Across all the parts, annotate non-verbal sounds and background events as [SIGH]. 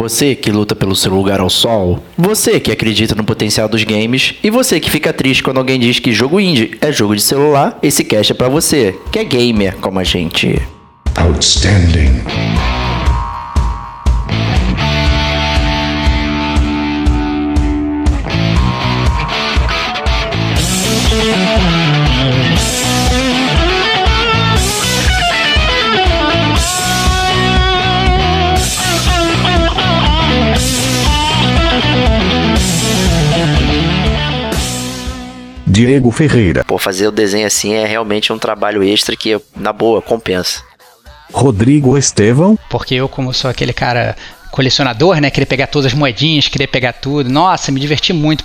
Você que luta pelo seu lugar ao sol, você que acredita no potencial dos games e você que fica triste quando alguém diz que jogo indie é jogo de celular, esse cast é pra você, que é gamer como a gente. Outstanding. Diego Ferreira, Pô, fazer o desenho assim é realmente um trabalho extra que, na boa, compensa. Rodrigo Estevão, Porque eu, como sou aquele cara colecionador, né? Querer pegar todas as moedinhas, querer pegar tudo. Nossa, me diverti muito.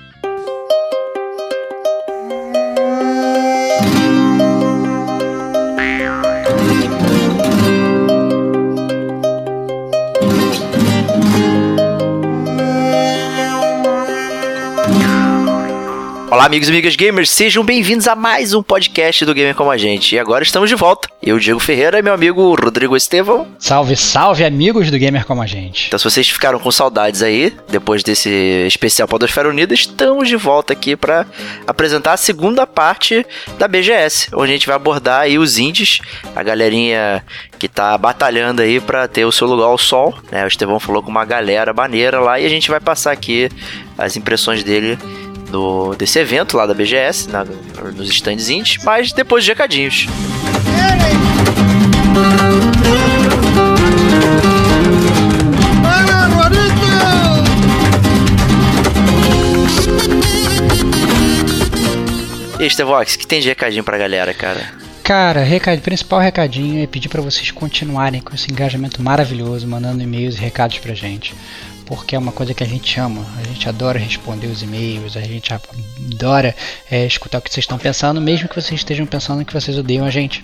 Olá, amigos e amigas gamers, sejam bem-vindos a mais um podcast do Gamer Como a Gente. E agora estamos de volta. Eu, Diego Ferreira, e meu amigo Rodrigo Estevão. Salve, salve, amigos do Gamer Como a Gente. Então, se vocês ficaram com saudades aí, depois desse especial Podosfera Unida, estamos de volta aqui para apresentar a segunda parte da BGS, onde a gente vai abordar aí os indies, a galerinha que tá batalhando aí para ter o seu lugar ao sol, né? O Estevão falou com uma galera maneira lá e a gente vai passar aqui as impressões dele do, desse evento lá da BGS, na- nos stands indies, mas depois de recadinhos. E aí, Estevox, o que tem de recadinho pra galera, cara? Cara, recado, principal recadinho é pedir pra vocês continuarem com esse engajamento maravilhoso, mandando e-mails e recados pra gente. Porque é uma coisa que a gente ama. A gente adora responder os e-mails, a gente adora é, escutar o que vocês estão pensando, mesmo que vocês estejam pensando que vocês odeiam a gente.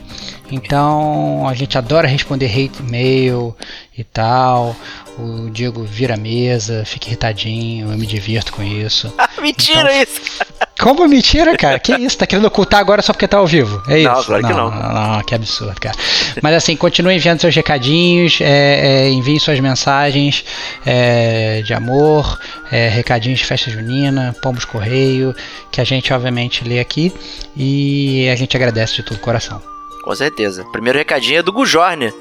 Então, a gente adora responder hate e-mail e tal. O Diego vira a mesa, fica irritadinho, eu me divirto com isso. Ah, [LAUGHS] mentira Então, isso! Como mentira, cara? Que isso? Tá querendo ocultar agora só porque tá ao vivo? É isso? Não, claro que não. Não, não, que absurdo, cara. Mas assim, continue enviando seus recadinhos, é, é, enviem suas mensagens é, de amor, é, recadinhos de festa junina, pombos correio, que a gente obviamente lê aqui e a gente agradece de todo o coração. Com certeza. Primeiro recadinho é do Gujorne.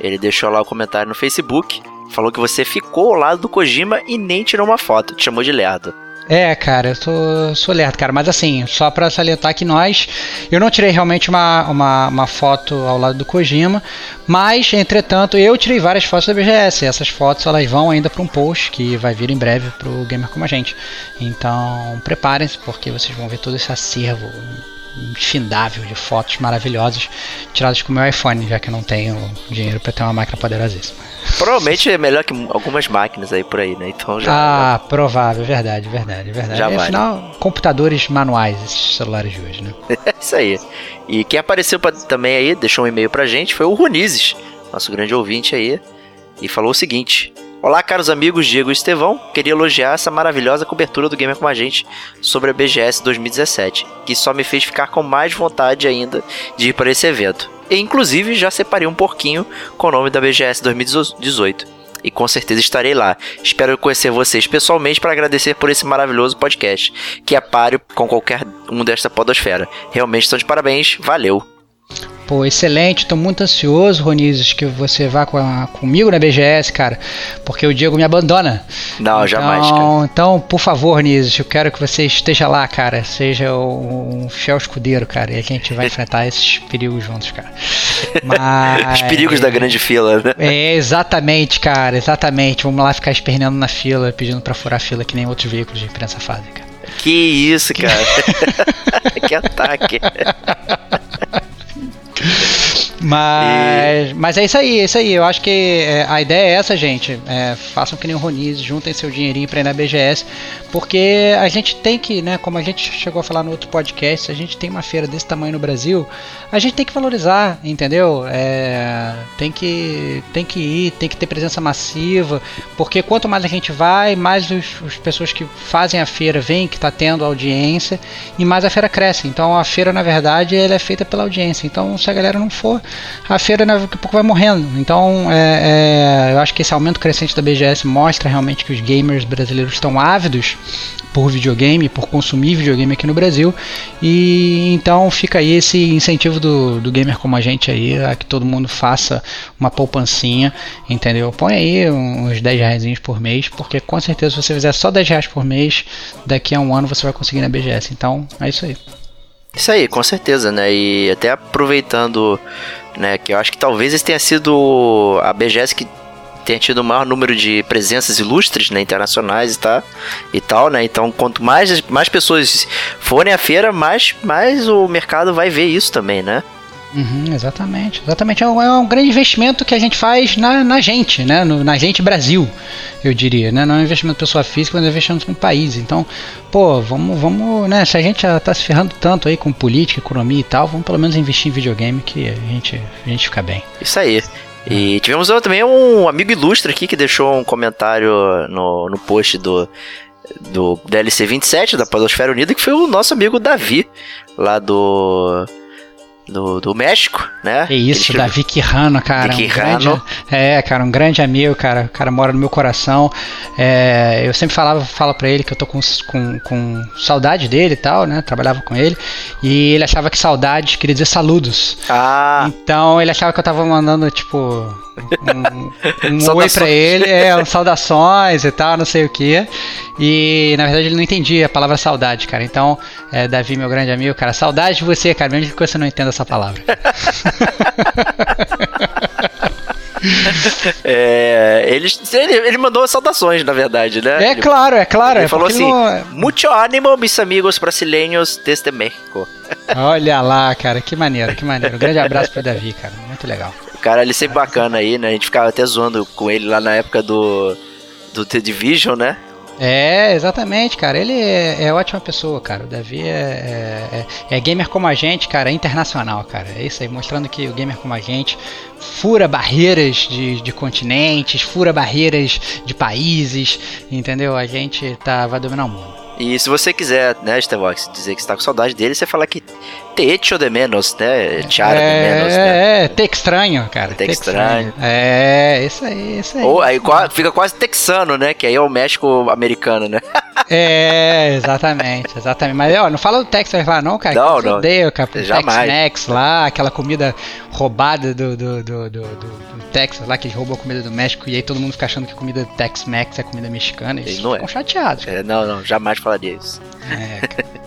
Ele deixou lá o comentário no Facebook. Falou que você ficou ao lado do Kojima e nem tirou uma foto. Te chamou de lerdo. É, cara, eu sou, sou lerdo, cara, mas assim, só pra salientar que nós. Eu não tirei realmente uma, uma, uma foto ao lado do Kojima, mas, entretanto, eu tirei várias fotos da BGS. Essas fotos elas vão ainda pra um post que vai vir em breve pro Gamer Como a Gente. Então, preparem-se, porque vocês vão ver todo esse acervo infindável de fotos maravilhosas tiradas com o meu iPhone, já que eu não tenho dinheiro pra ter uma máquina poderosíssima. Provavelmente é melhor que algumas máquinas aí por aí, né? Então já. Ah, provável, verdade, verdade, verdade. Já vale. Afinal, computadores manuais, esses celulares de hoje, né? [LAUGHS] É isso aí. E quem apareceu pra- também aí, deixou um e-mail pra gente, foi o Runizes, nosso grande ouvinte aí, e falou o seguinte: Olá, caros amigos Diego e Estevão. Queria elogiar essa maravilhosa cobertura do Gamer com a gente sobre a BGS 2017, que só me fez ficar com mais vontade ainda de ir para esse evento. E inclusive já separei um porquinho com o nome da BGS 2018. E com certeza estarei lá. Espero conhecer vocês pessoalmente para agradecer por esse maravilhoso podcast, que é páreo com qualquer um desta podosfera. Realmente estão de parabéns, valeu. Pô, excelente, tô muito ansioso, Ronizes, que você vá com a- comigo na BGS, cara, porque o Diego me abandona. Não, então, jamais, cara. Então, por favor, Ronizes, eu quero que você esteja lá, cara, seja um fiel escudeiro, cara, e a gente vai [LAUGHS] enfrentar esses perigos juntos, cara. Mas... Os perigos da grande fila, né? É, exatamente, cara, exatamente. Vamos lá ficar esperneando na fila, pedindo pra furar a fila que nem outros veículos de imprensa fazem, cara. Que isso, cara. [LAUGHS] [LAUGHS] que ataque. Mas, e... mas é isso aí, é isso aí. Eu acho que é, a ideia é essa, gente. É, façam que nem o Roniz, juntem seu dinheirinho pra ir na BGS, porque a gente tem que, né, como a gente chegou a falar no outro podcast, a gente tem uma feira desse tamanho no Brasil, a gente tem que valorizar, entendeu? É, tem, que, tem que ir, tem que ter presença massiva, porque quanto mais a gente vai, mais os, as pessoas que fazem a feira veem que está tendo audiência e mais a feira cresce. Então a feira, na verdade, ela é feita pela audiência. Então se a galera não for, a feira daqui a pouco vai morrendo. Então é, é, eu acho que esse aumento crescente da BGS mostra realmente que os gamers brasileiros estão ávidos por videogame, por consumir videogame aqui no Brasil. E então fica aí esse incentivo do, do gamer como a gente aí, a que todo mundo faça uma poupancinha, entendeu? Põe aí uns 10 reais por mês, porque com certeza se você fizer só 10 reais por mês, daqui a um ano você vai conseguir na BGS. Então é isso aí. Isso aí, com certeza, né? E até aproveitando, né, que eu acho que talvez esse tenha sido a BGS que tenha tido o maior número de presenças ilustres, né, internacionais e, tá, e tal, né? Então, quanto mais, mais pessoas forem à feira, mais, mais o mercado vai ver isso também, né? Uhum, exatamente, exatamente. É um, é um, grande investimento que a gente faz na, na gente, né? No, na gente Brasil, eu diria, né? Não é um investimento pessoa física, mas é um investimento no país. Então, pô, vamos, vamos, né? Se a gente já tá se ferrando tanto aí com política, economia e tal, vamos pelo menos investir em videogame que a gente, a gente fica bem. Isso aí. E tivemos também um amigo ilustre aqui que deixou um comentário no, no post do, do DLC 27 da Podosfera Unida, que foi o nosso amigo Davi, lá do do, do México, né? É isso, Davi Quirrano, cara. Um grande, é, cara, um grande amigo, cara. O cara mora no meu coração. É, eu sempre falava, fala pra ele que eu tô com, com, com saudade dele e tal, né? Trabalhava com ele. E ele achava que saudade queria dizer saludos. Ah. Então ele achava que eu tava mandando, tipo, um, um oi pra ele, é, um saudações e tal, não sei o que. E na verdade ele não entendia a palavra saudade, cara. Então, é, Davi, meu grande amigo, cara, saudade de você, cara, mesmo que você não entenda essa palavra. [LAUGHS] é, ele, ele, ele, mandou saudações, na verdade, né? É ele, claro, é claro. Ele é falou assim: não... Mucho ánimo, mis amigos brasileiros desde México. Olha lá, cara, que maneiro, que maneiro. Um grande abraço pro Davi, cara. Muito legal. Cara, ele sempre bacana aí, né? A gente ficava até zoando com ele lá na época do, do The Division, né? É, exatamente, cara. Ele é, é ótima pessoa, cara. O Davi é, é, é, é, gamer como a gente, cara. É internacional, cara. É isso aí, mostrando que o gamer como a gente fura barreiras de, de continentes, fura barreiras de países, entendeu? A gente tá, vai dominar o mundo. E se você quiser, né, Stevox, dizer que está com saudade dele, você fala que te echo de menos, né? Chara é, de menos, né? É, te estranho, cara. Te, te estranho. estranho. É, isso aí, isso aí. Ou aí fica quase texano, né? Que aí é o México americano, né? [LAUGHS] É, exatamente, exatamente. Mas ó, não fala do Texas lá não, cara. Não, não. Odeio, cara. Tex-Mex lá, aquela comida roubada do, do, do, do, Texas lá, que roubou a comida do México e aí todo mundo fica achando que comida Tex-Mex é comida mexicana. Eles não ficam é. chateados. É, não, não, jamais falaria isso. É, [LAUGHS]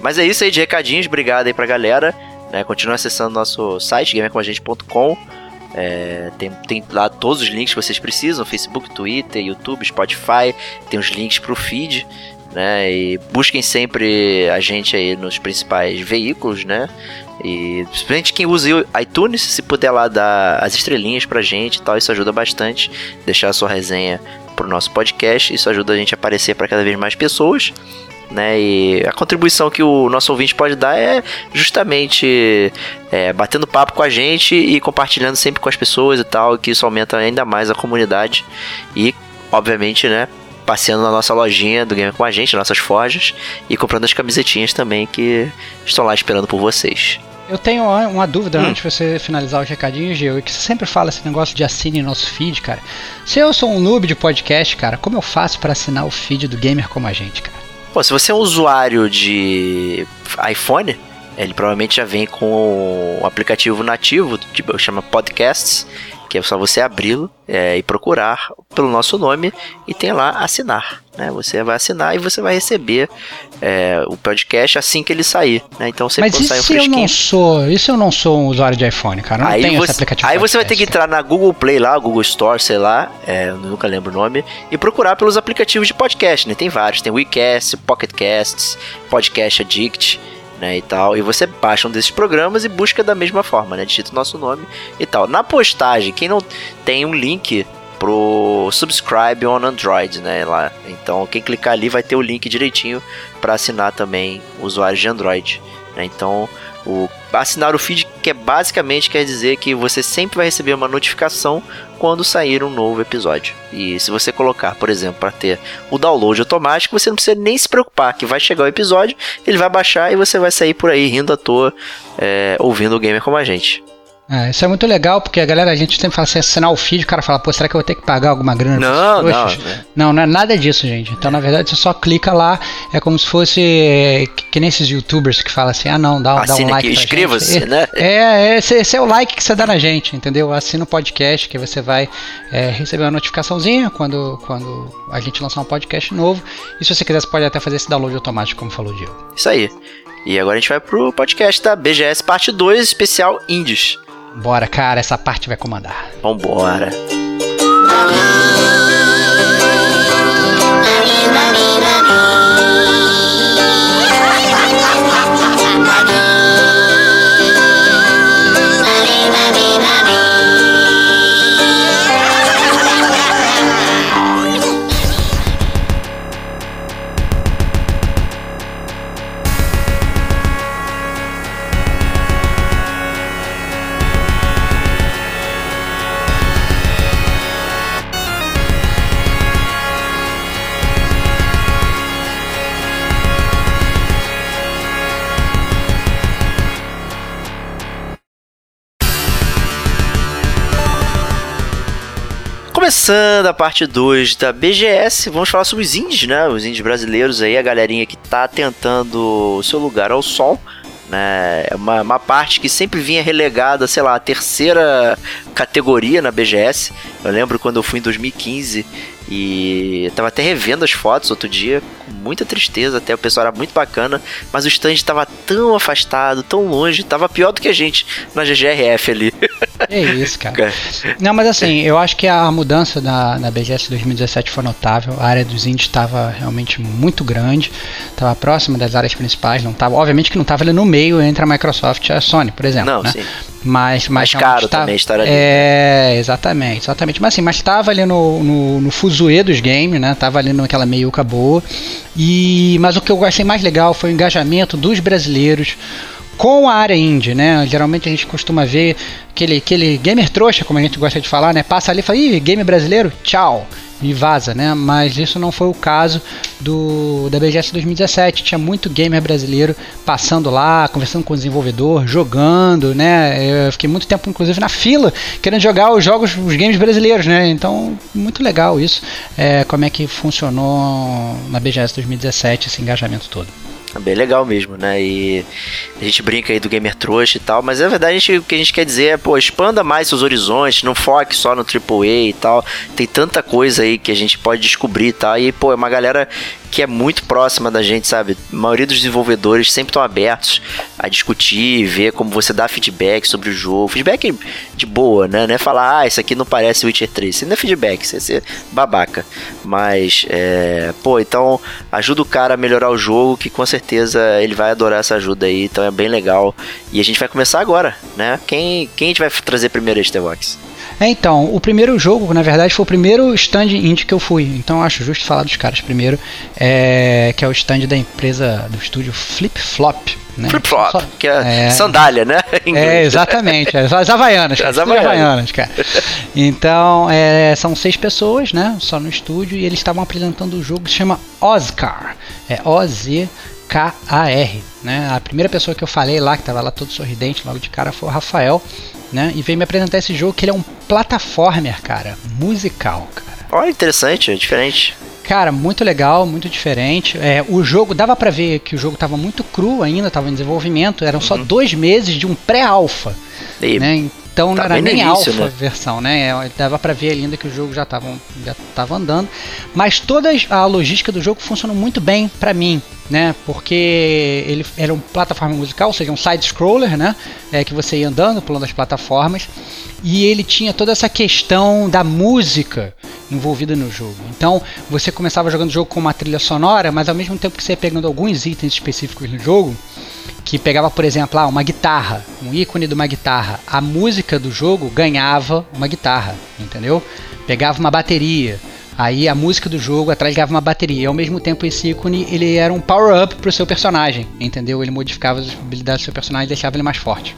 Mas é isso aí de recadinhos, obrigado aí pra galera. Né, continua acessando nosso site, gamercomagente.com. É, tem, tem lá todos os links que vocês precisam: Facebook, Twitter, YouTube, Spotify. Tem os links pro feed. Né, e busquem sempre a gente aí nos principais veículos, né? E principalmente quem usa o iTunes, se puder lá dar as estrelinhas pra gente e tal, isso ajuda bastante. Deixar a sua resenha pro nosso podcast, isso ajuda a gente a aparecer para cada vez mais pessoas né? E a contribuição que o nosso ouvinte pode dar é justamente é, batendo papo com a gente e compartilhando sempre com as pessoas e tal, que isso aumenta ainda mais a comunidade e, obviamente, né? Passeando na nossa lojinha do Game com a gente, nossas forjas, e comprando as camisetinhas também que estão lá esperando por vocês. Eu tenho uma dúvida hum. antes de você finalizar os recadinhos, Gil, que você sempre fala esse negócio de assine nosso feed, cara. Se eu sou um noob de podcast, cara, como eu faço para assinar o feed do Gamer como a gente, cara? Pô, se você é um usuário de iPhone, ele provavelmente já vem com o aplicativo nativo, tipo, chama Podcasts, que é só você abri-lo é, e procurar pelo nosso nome e tem lá assinar. Né? Você vai assinar e você vai receber é, o podcast assim que ele sair. Né? Então você Mas isso um eu não sou, isso eu não sou um usuário de iPhone, cara. não aí tenho você, esse aplicativo. Aí você vai ter que entrar na Google Play lá, Google Store, sei lá, é, eu nunca lembro o nome, e procurar pelos aplicativos de podcast. Né? Tem vários, tem WeCast, Pocket Casts, Podcast Addict né, e tal. E você baixa um desses programas e busca da mesma forma, né? Digita o nosso nome e tal. Na postagem, quem não tem um link pro subscribe on Android, né, lá. Então, quem clicar ali vai ter o link direitinho para assinar também usuários de Android, né? Então, o assinar o feed que é basicamente quer dizer que você sempre vai receber uma notificação quando sair um novo episódio. E se você colocar, por exemplo, para ter o download automático, você não precisa nem se preocupar que vai chegar o episódio, ele vai baixar e você vai sair por aí rindo à toa, é, ouvindo o gamer como a gente. É, isso é muito legal, porque a galera, a gente sempre fala assim, assinar o feed, o cara fala, pô, será que eu vou ter que pagar alguma grana? Não, não, não. Não, não é nada disso, gente. Então, na verdade, você só clica lá, é como se fosse é, que, que nem esses youtubers que falam assim, ah não, dá, dá um like Inscreva-se, né? É, é esse, esse, é o like que você dá na gente, entendeu? Assina o podcast, que você vai é, receber uma notificaçãozinha quando, quando a gente lançar um podcast novo. E se você quiser, você pode até fazer esse download automático, como falou o Diego. Isso aí. E agora a gente vai pro podcast da BGS Parte 2, especial Indies. Bora, cara, essa parte vai comandar. Vambora. Começando a parte 2 da BGS, vamos falar sobre os indies, né? Os indies brasileiros aí, a galerinha que tá tentando o seu lugar ao sol. Né? É uma, uma parte que sempre vinha relegada, sei lá, a terceira categoria na BGS. Eu lembro quando eu fui em 2015 e tava até revendo as fotos outro dia, muita tristeza, até o pessoal era muito bacana, mas o stand tava tão afastado, tão longe, tava pior do que a gente na GGRF ali. É isso, cara. Não, mas assim, eu acho que a mudança na, na BGS 2017 foi notável. A área dos indies estava realmente muito grande, estava próxima das áreas principais, não tava, obviamente que não estava ali no meio entre a Microsoft e a Sony, por exemplo. Não, né? sim. Mas, mas mais caro tava, também estar ali. É, exatamente, exatamente. Mas assim, mas estava ali no, no, no fuzuê dos games, né? Tava ali naquela meiuca boa. E, mas o que eu achei mais legal foi o engajamento dos brasileiros com a área indie, né? Geralmente a gente costuma ver aquele, aquele gamer trouxa, como a gente gosta de falar, né? Passa ali e fala, ih, game brasileiro, tchau e vaza, né? Mas isso não foi o caso do da BGS 2017. Tinha muito gamer brasileiro passando lá, conversando com o desenvolvedor, jogando, né? Eu fiquei muito tempo, inclusive, na fila, querendo jogar os jogos, os games brasileiros, né? Então, muito legal isso. É, como é que funcionou na BGS 2017 esse engajamento todo. É bem legal mesmo, né? E a gente brinca aí do gamer trouxa e tal, mas na verdade a gente, o que a gente quer dizer é, pô, expanda mais seus horizontes, não foque só no AAA e tal. Tem tanta coisa aí que a gente pode descobrir tal. E, pô, é uma galera que é muito próxima da gente, sabe? A maioria dos desenvolvedores sempre estão abertos a discutir, ver como você dá feedback sobre o jogo. Feedback de boa, né? Não é falar, ah, isso aqui não parece Witcher 3. Isso não é feedback, isso é ser babaca. Mas, é... pô, então ajuda o cara a melhorar o jogo, que com certeza ele vai adorar essa ajuda aí. Então é bem legal. E a gente vai começar agora, né? Quem, quem a gente vai trazer primeiro este Vox? É, então, o primeiro jogo, na verdade, foi o primeiro stand indie que eu fui. Então acho justo falar dos caras primeiro. É, que é o stand da empresa do estúdio Flip Flop. Né? Flip Flop, que é, é, sandália, né? [LAUGHS] é, exatamente. As, as Havaianas. As Havaianas. Havaianas cara. [LAUGHS] Então, é, são seis pessoas, né? Só no estúdio. E eles estavam apresentando o jogo que se chama Oscar. É O-Z. K-A-R, né? A primeira pessoa que eu falei lá, que estava lá todo sorridente, logo de cara, foi o Rafael né? E veio me apresentar esse jogo que ele é um plataformer, cara, musical, cara. Olha, interessante, é diferente. Cara, muito legal, muito diferente. É, o jogo, dava para ver que o jogo estava muito cru ainda, estava em desenvolvimento. Eram uhum. só dois meses de um pré-alfa. Né? Então tá não era nem alfa né? versão, né? É, dava para ver ainda que o jogo já estava já tava andando. Mas toda a logística do jogo funcionou muito bem para mim, né? Porque ele era um plataforma musical, ou seja, um side-scroller, né? É, que você ia andando, pulando as plataformas. E ele tinha toda essa questão da música envolvida no jogo. Então você começava jogando o jogo com uma trilha sonora, mas ao mesmo tempo que você ia pegando alguns itens específicos no jogo que pegava, por exemplo, ah, uma guitarra, um ícone de uma guitarra. A música do jogo ganhava uma guitarra, entendeu? Pegava uma bateria. Aí a música do jogo atrás ganhava uma bateria. E ao mesmo tempo esse ícone ele era um power-up pro seu personagem, entendeu? Ele modificava as habilidades do seu personagem e deixava ele mais forte.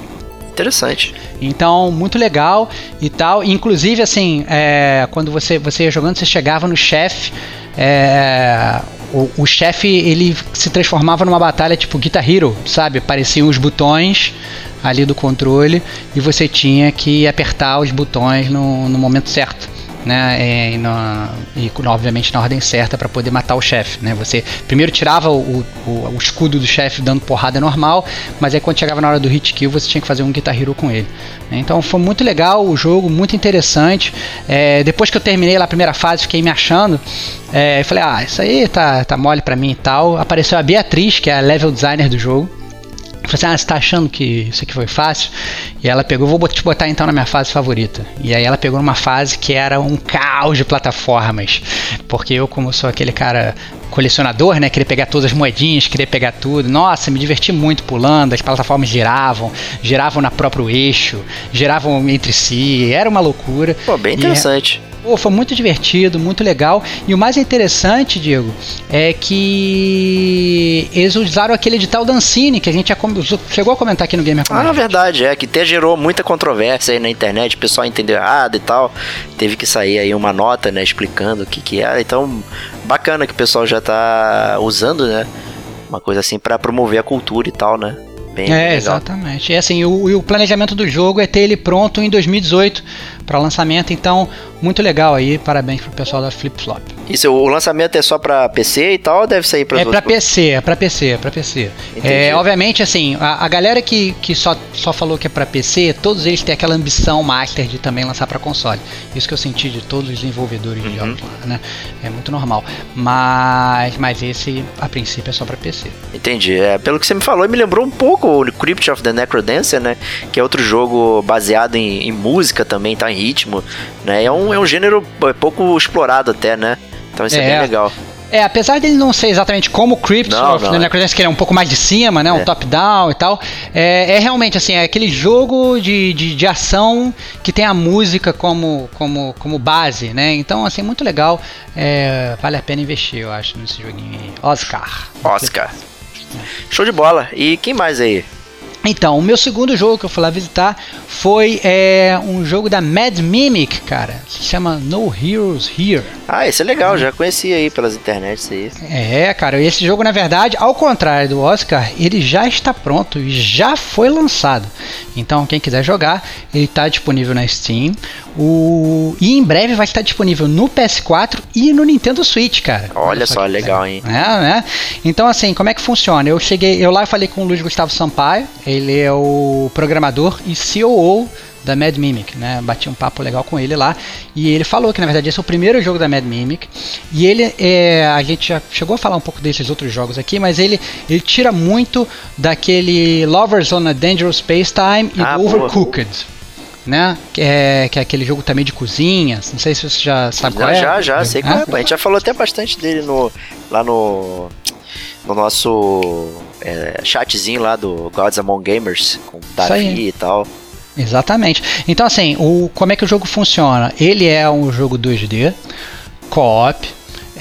Interessante. Então, muito legal e tal. Inclusive, assim, é, quando você, você ia jogando, você chegava no chefe. É, o, o chefe ele se transformava numa batalha tipo Guitar Hero, sabe? Apareciam os botões ali do controle e você tinha que apertar os botões no, no momento certo né? E, na, e obviamente na ordem certa para poder matar o chefe, né? Você primeiro tirava o, o, o escudo do chefe dando porrada normal, mas aí quando chegava na hora do hit kill você tinha que fazer um Guitar Hero com ele. Né? Então foi muito legal o jogo, muito interessante. É, depois que eu terminei lá a primeira fase, fiquei me achando. É, falei, ah, isso aí tá, tá mole pra mim e tal. Apareceu a Beatriz, que é a level designer do jogo. Falei assim, ah, você tá achando que isso aqui foi fácil? E ela pegou, vou te botar então na minha fase favorita. E aí ela pegou numa fase que era um caos de plataformas. Porque eu, como sou aquele cara colecionador, né? Queria pegar todas as moedinhas, queria pegar tudo. Nossa, me diverti muito pulando, as plataformas giravam, giravam na próprio eixo, giravam entre si, era uma loucura. Pô, bem interessante. E, Pô, foi muito divertido, muito legal. E o mais interessante, Diego, é que eles usaram aquele edital da Ancine, que a gente já chegou a comentar aqui no Gamer Ah, na verdade, é, que até gerou muita controvérsia aí na internet, o pessoal entendeu errado e tal. Teve que sair aí uma nota, né, explicando o que que era. Então, bacana que o pessoal já tá usando, né, uma coisa assim para promover a cultura e tal, né. Bem é, legal. exatamente. É assim, o, o planejamento do jogo é ter ele pronto em 2018 para lançamento, então muito legal aí, parabéns pro pessoal da Flip Flop. Isso, o lançamento é só para PC e tal, ou deve sair para É para PC, é para PC, é para PC. É, obviamente assim, a, a, galera que, que só, só falou que é para PC, todos eles têm aquela ambição master de também lançar para console. Isso que eu senti de todos os desenvolvedores uhum. de jogos lá, né? É muito normal. Mas mas esse a princípio é só para PC. Entendi. É, pelo que você me falou, me lembrou um pouco o Crypt of the Necrodancer, né? Que é outro jogo baseado em, em música também, tá em ritmo, né? É um é um gênero é pouco explorado até, né? Então isso é, é bem legal. É, apesar dele não ser exatamente como o Crypt não, of não, the é. que ele é um pouco mais de cima, né? Um é. top-down e tal. É, é, realmente assim, é aquele jogo de, de, de, ação que tem a música como, como, como base, né? Então, assim, muito legal. É, vale a pena investir, eu acho, nesse joguinho aí. Oscar. Oscar. Show de bola. E quem mais aí? Então, o meu segundo jogo que eu fui lá visitar foi é, um jogo da Mad Mimic, cara. Se chama No Heroes Here. Ah, esse é legal, já conheci aí pelas internets aí. É, cara, esse jogo, na verdade, ao contrário do Oscar, ele já está pronto e já foi lançado. Então, quem quiser jogar, ele está disponível na Steam. O... E em breve vai estar disponível no PS4 e no Nintendo Switch, cara. Olha só, legal, hein? É, né? Então, assim, como é que funciona? Eu cheguei, eu lá falei com o Luiz Gustavo Sampaio, ele é o programador e COO da Mad Mimic, né? Bati um papo legal com ele lá e ele falou que na verdade esse é o primeiro jogo da Mad Mimic e ele é, a gente já chegou a falar um pouco desses outros jogos aqui, mas ele ele tira muito daquele Lovers on a Dangerous Space Time e ah, Overcooked. Boa né? Que é, que é aquele jogo também de cozinha. Não sei se você já sabe já, qual é. Já, já, sei qual é. A gente já falou até bastante dele no, lá no, no nosso é, chatzinho lá do Gods Among Gamers, com Davi e tal. Exatamente. Então, assim, o, como é que o jogo funciona? Ele é um jogo 2D, co-op,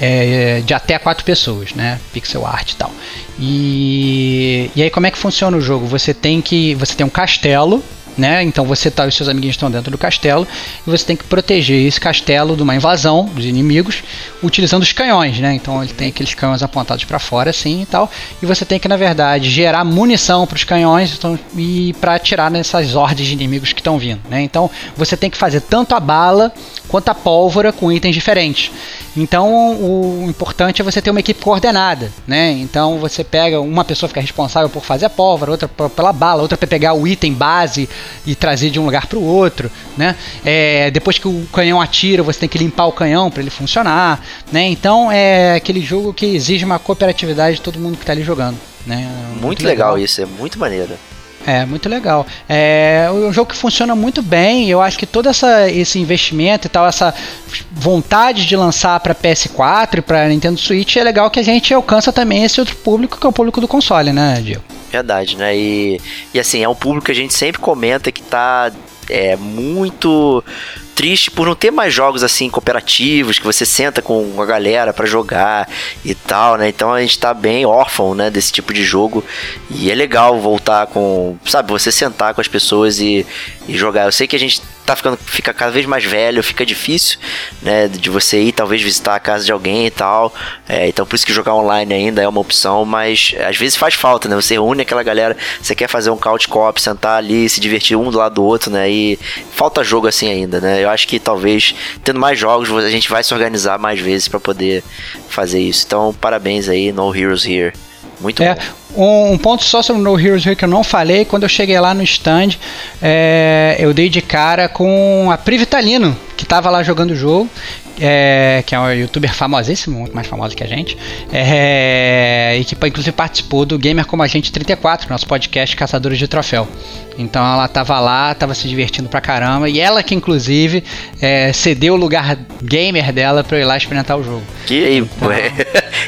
é, de até quatro pessoas, né? Pixel art e tal. E, e aí, como é que funciona o jogo? Você tem que. Você tem um castelo né? Então você tá, os seus amiguinhos estão dentro do castelo e você tem que proteger esse castelo de uma invasão dos inimigos utilizando os canhões, né? Então ele tem aqueles canhões apontados para fora assim e tal, e você tem que na verdade gerar munição para os canhões então, e para atirar nessas hordas de inimigos que estão vindo, né? Então você tem que fazer tanto a bala quanto a pólvora com itens diferentes. Então o importante é você ter uma equipe coordenada, né? Então você pega uma pessoa fica responsável por fazer a pólvora, outra pela bala, outra para pegar o item base e trazer de um lugar para o outro, né? É, depois que o canhão atira, você tem que limpar o canhão para ele funcionar, né? Então é aquele jogo que exige uma cooperatividade de todo mundo que está ali jogando, né? Muito, muito legal, legal isso, é muito maneiro. É, muito legal. É um jogo que funciona muito bem. Eu acho que todo essa, esse investimento e tal, essa vontade de lançar para PS4 e para Nintendo Switch é legal que a gente alcança também esse outro público que é o público do console, né, Diego? Verdade, né? E, e assim, é um público que a gente sempre comenta que tá é, muito triste por não ter mais jogos assim cooperativos que você senta com a galera para jogar e tal, né? Então a gente tá bem órfão, né, desse tipo de jogo e é legal voltar com, sabe, você sentar com as pessoas e, e jogar. Eu sei que a gente tá ficando fica cada vez mais velho, fica difícil, né, de você ir talvez visitar a casa de alguém e tal. É, então por isso que jogar online ainda é uma opção, mas às vezes faz falta, né? Você reúne aquela galera, você quer fazer um couch co-op, sentar ali, se divertir um do lado do outro, né? E falta jogo assim ainda, né? Eu acho que talvez tendo mais jogos a gente vai se organizar mais vezes para poder fazer isso. Então parabéns aí, No Heroes Here. Muito é, bom. Um, um, ponto só sobre o No Heroes Here que eu não falei, quando eu cheguei lá no stand, é, eu dei de cara com a Pri Vitalino, que estava lá jogando o jogo, é, que é um youtuber famosíssimo, muito mais famoso que a gente, é, e que inclusive participou do Gamer Como a Gente 34, nosso podcast Caçadores de Troféu. Então ela tava lá, tava se divertindo pra caramba, e ela que inclusive é, cedeu o lugar gamer dela pra eu ir lá experimentar o jogo. Que então,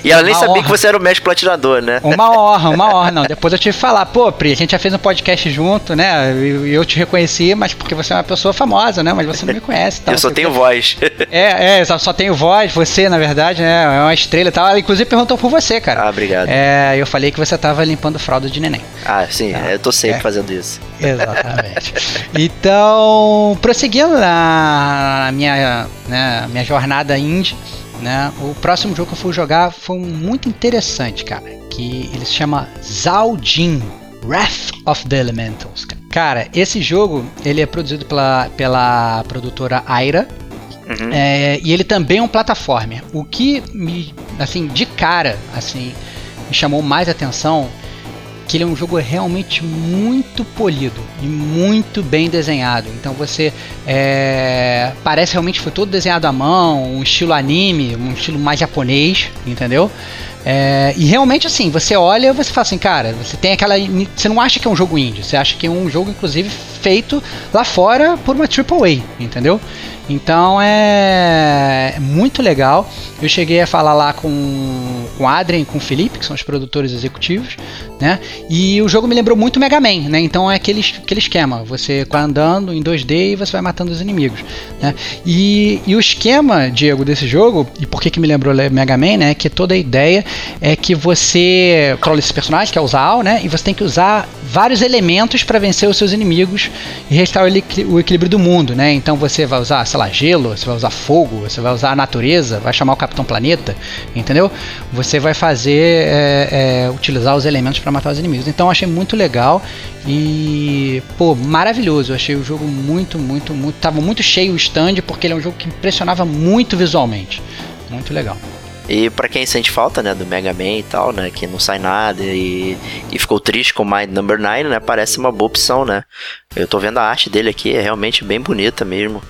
E ela nem sabia honra. que você era o mestre platinador, né? Uma honra, uma honra, não. Depois eu tive que falar, pô, Pri, a gente já fez um podcast junto, né? Eu, eu te reconheci, mas porque você é uma pessoa famosa, né? Mas você não me conhece. Tal, [LAUGHS] eu só tenho voz. [LAUGHS] É, é, só, só tenho voz, você, na verdade, né? É uma estrela e tal. Ela inclusive perguntou por você, cara. Ah, obrigado. É, eu falei que você tava limpando fralda de neném. Ah, sim, tá. eu tô sempre é. fazendo isso. [LAUGHS] Exatamente. então, prosseguindo na, minha, né, minha jornada indie, né, o próximo jogo que eu fui jogar foi muito interessante, cara. Que ele se chama Zaldin Wrath of the Elementals. Cara, esse jogo ele é produzido pela, pela produtora Aira. Uhum. É, e ele também é um plataforma. O que me, assim, de cara, assim, me chamou mais atenção ele é um jogo realmente muito polido e muito bem desenhado. Então você é, parece realmente foi todo desenhado à mão, um estilo anime, um estilo mais japonês, entendeu? É, e realmente assim, você olha você fala assim, cara, você tem aquela. Você não acha que é um jogo indie, você acha que é um jogo, inclusive, feito lá fora por uma AAA, entendeu? Então é muito legal. Eu cheguei a falar lá com, com Adrien e com o Felipe, que são os produtores executivos, né? E o jogo me lembrou muito Mega Man, né? Então é aquele, aquele esquema, você vai andando em 2D e você vai matando os inimigos, né? E, e o esquema, Diego, desse jogo, e por que, que me lembrou Mega Man, né? Que toda a ideia é que você controla esse personagem, que é o Zal, né? E você tem que usar vários elementos para vencer os seus inimigos e restaurar o equilíbrio do mundo, né? Então você vai usar, sei lá, gelo, você vai usar fogo, você vai usar a natureza, vai chamar o Capitão Planeta, entendeu? Você vai fazer, é, é, utilizar os elementos para matar os inimigos. Então eu achei muito legal e, pô, maravilhoso. Eu achei o jogo muito, muito, muito. Tava muito cheio o stand porque ele é um jogo que impressionava muito visualmente. Muito legal. E para quem sente falta, né, do Mega Man e tal, né, que não sai nada e, e ficou triste com Mind Number 9, né, parece uma boa opção, né. Eu tô vendo a arte dele aqui, é realmente bem bonita mesmo.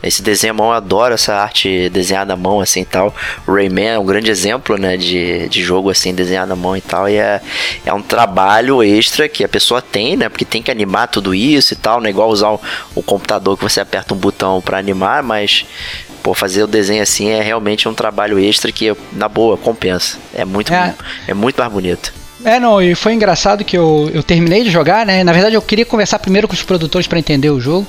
Esse desenho à mão, eu adoro essa arte desenhada à mão, assim, tal. Rayman é um grande exemplo, né, de, de jogo, assim, desenhado à mão e tal. E é, é um trabalho extra que a pessoa tem, né, porque tem que animar tudo isso e tal, não é igual usar o, o computador que você aperta um botão para animar, mas pô, fazer o desenho assim é realmente um trabalho extra que, na boa, compensa. É muito, é, é muito mais bonito. É, não, e foi engraçado que eu, eu terminei de jogar, né? Na verdade, eu queria conversar primeiro com os produtores para entender o jogo.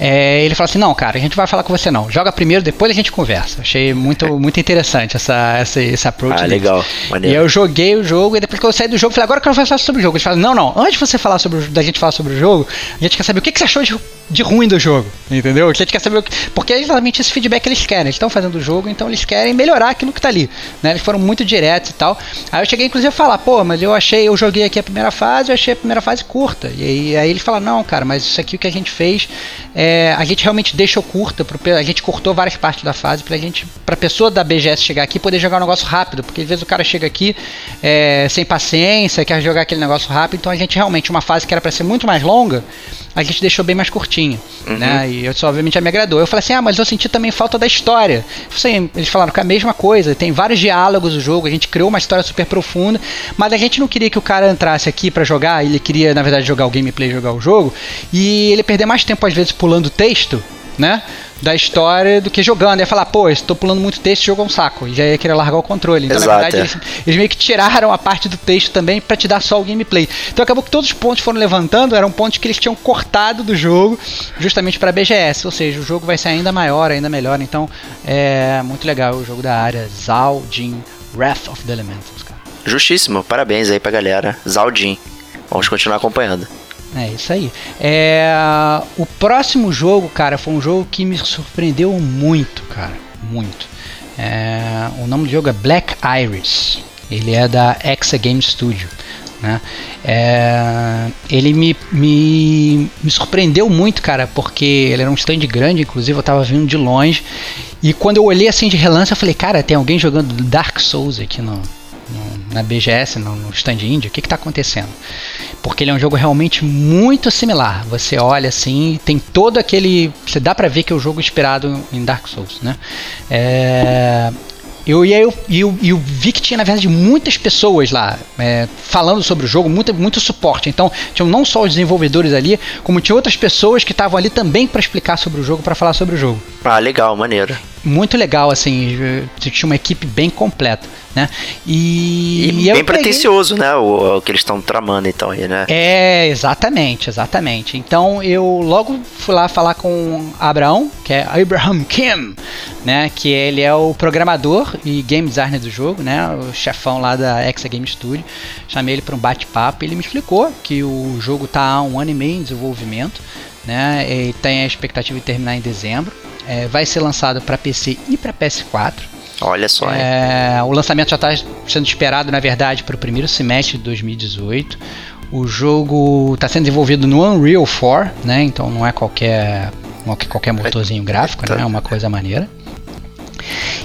É, ele falou assim: não, cara, a gente vai falar com você não. Joga primeiro, depois a gente conversa. Achei muito, [LAUGHS] muito interessante essa, essa, esse approach. Ah, deles. legal. Maneiro. E eu joguei o jogo, e depois que eu saí do jogo, falei: agora eu quero falar sobre o jogo. Eles falaram: não, não, antes de você falar sobre da gente falar sobre o jogo, a gente quer saber o que, que você achou de de ruim do jogo, entendeu? A gente quer saber o que, porque é exatamente esse feedback que eles querem. Eles estão fazendo o jogo, então eles querem melhorar aquilo que tá ali, né? Eles foram muito diretos e tal. Aí eu cheguei inclusive a falar, pô, mas eu achei, eu joguei aqui a primeira fase, eu achei a primeira fase curta. E aí, aí ele fala, não, cara, mas isso aqui o que a gente fez, é, a gente realmente deixou curta, pro, a gente cortou várias partes da fase pra gente, pra pessoa da BGS chegar aqui poder jogar um negócio rápido, porque às vezes o cara chega aqui é, sem paciência, quer jogar aquele negócio rápido, então a gente realmente uma fase que era para ser muito mais longa, a gente deixou bem mais curtinho, uhum. né? E isso obviamente me agradou. Eu falei assim, ah, mas eu senti também falta da história. Assim, eles falaram que é a mesma coisa, tem vários diálogos no jogo, a gente criou uma história super profunda, mas a gente não queria que o cara entrasse aqui para jogar, ele queria, na verdade, jogar o gameplay, jogar o jogo, e ele perder mais tempo às vezes pulando texto né? Da história do que jogando. Ia falar, pô, estou pulando muito texto, jogo é um saco. E já ia querer largar o controle. Então, Exato, na verdade, é. eles, eles meio que tiraram a parte do texto também pra te dar só o gameplay. Então acabou que todos os pontos foram levantando eram pontos que eles tinham cortado do jogo, justamente pra BGS. Ou seja, o jogo vai ser ainda maior, ainda melhor. Então é muito legal o jogo da área. Zal, Jin, Wrath of the Elementals, cara. Justíssimo, parabéns aí pra galera. Zaldin. Vamos continuar acompanhando. É isso aí. É, o próximo jogo, cara, foi um jogo que me surpreendeu muito, cara. Muito. É, o nome do jogo é Black Iris. Ele é da Exa Game Studio. Né? É, ele me, me, me surpreendeu muito, cara, porque ele era um stand grande, inclusive eu tava vindo de longe. E quando eu olhei assim de relance, eu falei, cara, tem alguém jogando Dark Souls aqui no, na BGS, no, no stand indie, o que está acontecendo? Porque ele é um jogo realmente muito similar. Você olha assim, tem todo aquele. Você dá pra ver que é o jogo inspirado em Dark Souls, né? É, eu, e eu, eu, eu vi que tinha, na verdade, muitas pessoas lá é, falando sobre o jogo, muito, muito suporte. Então, tinham não só os desenvolvedores ali, como tinha outras pessoas que estavam ali também para explicar sobre o jogo, para falar sobre o jogo Ah, legal, maneiro. Muito legal, assim, tinha uma equipe bem completa, né? E, E, eu bem peguei- pretencioso, né? O, o que eles estão tramando então aí, né? É, exatamente, exatamente. Então eu logo fui lá falar com Abraão, que é Abraham Kim, né? Que ele é o programador e game designer do jogo, né? O chefão lá da Exa Game Studio. Chamei ele para um bate-papo e ele me explicou que o jogo tá há um ano e meio em desenvolvimento, né? E tem a expectativa de terminar em dezembro. É, vai ser lançado para PC e para PS4. Olha só? É, o lançamento já está sendo esperado, na verdade, para o primeiro semestre de 2018. O jogo está sendo desenvolvido no Unreal 4, né? Então não é qualquer, não é qualquer motorzinho gráfico, né? É uma coisa maneira.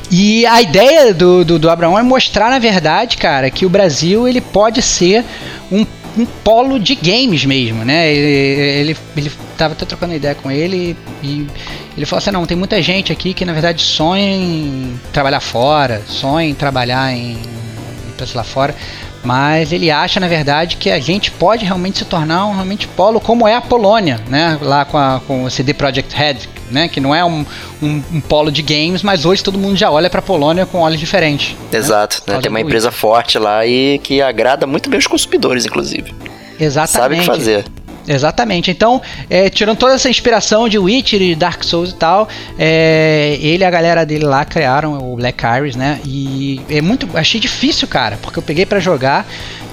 E a ideia do, do, do Abraão é mostrar, na verdade, cara, que o Brasil ele pode ser um, um polo de games mesmo, né? Ele, ele, ele tava até trocando ideia com ele e ele falou assim, não, tem muita gente aqui que na verdade sonha em trabalhar fora, sonha em trabalhar em, em places lá fora, mas ele acha na verdade que a gente pode realmente se tornar um realmente polo como é a Polônia, né? Lá com, a, com o CD Projekt Red, né? Que não é um, um, um polo de games, mas hoje todo mundo já olha para a Polônia com olhos diferentes. né? Exato, né? Tem uma empresa forte lá e que agrada muito bem os consumidores, inclusive. Exatamente. Sabe o que fazer. Exatamente. Então, é, tirando toda essa inspiração de Witcher e Dark Souls e tal, é, ele e a galera dele lá criaram o Black Iris, né? E é muito, achei difícil, cara, porque eu peguei pra jogar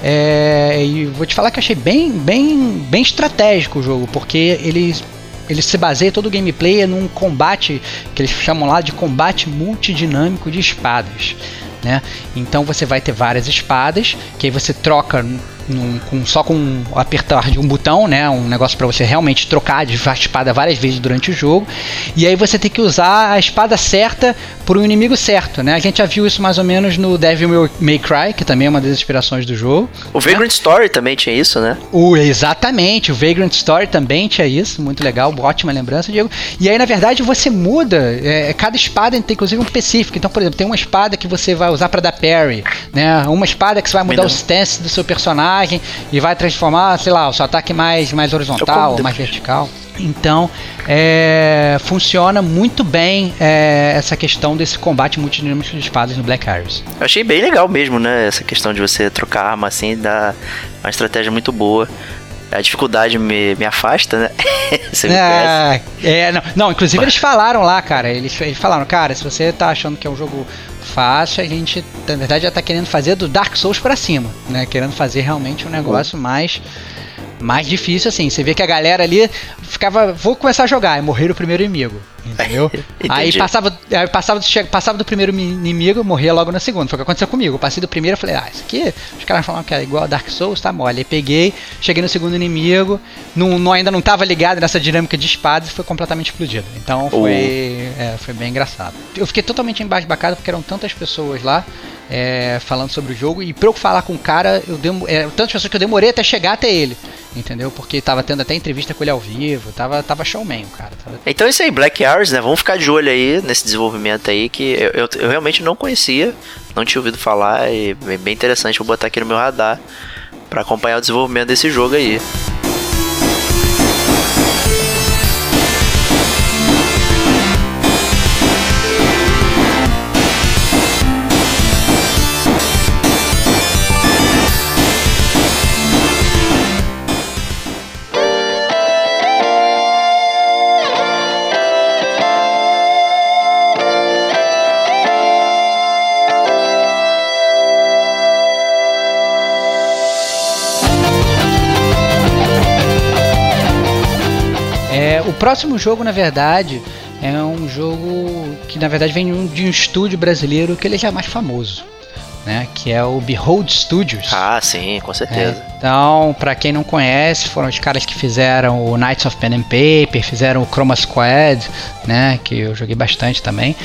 é, e vou te falar que achei bem, bem, bem estratégico o jogo, porque eles ele se baseia todo o gameplay num combate que eles chamam lá de combate multidinâmico de espadas. Né? Então você vai ter várias espadas que aí você troca num- com, só com um apertar de um botão, né? Um negócio para você realmente trocar de espada várias vezes durante o jogo. E aí você tem que usar a espada certa por um inimigo certo, né? A gente já viu isso mais ou menos no Devil May Cry, que também é uma das inspirações do jogo. O Vagrant Story também tinha isso, né? O, exatamente, o Vagrant Story também tinha isso, muito legal, ótima lembrança, Diego. E aí, na verdade, você muda, é, cada espada tem inclusive um específico. Então, por exemplo, tem uma espada que você vai usar para dar parry, né? Uma espada que você vai mudar o stance do seu personagem e vai transformar, sei lá, o seu ataque mais, mais horizontal, mais vertical. Então, é, funciona muito bem é, essa questão desse combate multidinâmico de espadas no Black Iris. Eu achei bem legal mesmo, né? Essa questão de você trocar arma assim, dá uma estratégia muito boa. A dificuldade me, me afasta, né? [LAUGHS] você me conhece. É, não, não, inclusive eles falaram lá, cara. Eles, eles falaram, cara, se você tá achando que é um jogo fácil, a gente, na verdade, já tá querendo fazer do Dark Souls pra cima, né? Querendo fazer realmente um negócio mais. Mais difícil assim, você vê que a galera ali ficava, vou começar a jogar, e morrer o primeiro inimigo, entendeu? [LAUGHS] aí passava, aí passava, do- passava do primeiro mi- inimigo, morria logo na segunda. Foi o que aconteceu comigo. Eu passei do primeiro e falei, ah, isso aqui, os caras falaram que é igual a Dark Souls, tá mole. Aí peguei, cheguei no segundo inimigo, não, não- ainda não tava ligado nessa dinâmica de espadas e foi completamente explodido. Então foi, é, foi bem engraçado. Eu fiquei totalmente embasbacado porque eram tantas pessoas lá. é, falando sobre o jogo e pra eu falar com o cara, eu demo, é, tantas pessoas que eu demorei até chegar até ele, entendeu? Porque tava tendo até entrevista com ele ao vivo, tava, tava showman, o cara. Tava, Então é isso aí, Black Né? Vamos ficar de olho aí nesse desenvolvimento aí que eu, eu, eu realmente não conhecia, não tinha ouvido falar e é bem interessante. Vou botar aqui no meu radar pra acompanhar o desenvolvimento desse jogo aí. Próximo jogo, na verdade, é um jogo que na verdade vem de um, estúdio brasileiro que ele já é mais famoso. Né, que é o Behold Studios. Ah, sim, com certeza. É, então, para quem não conhece, foram os caras que fizeram o Knights of Pen and Paper, fizeram o Chroma Squad, né, que eu joguei bastante também,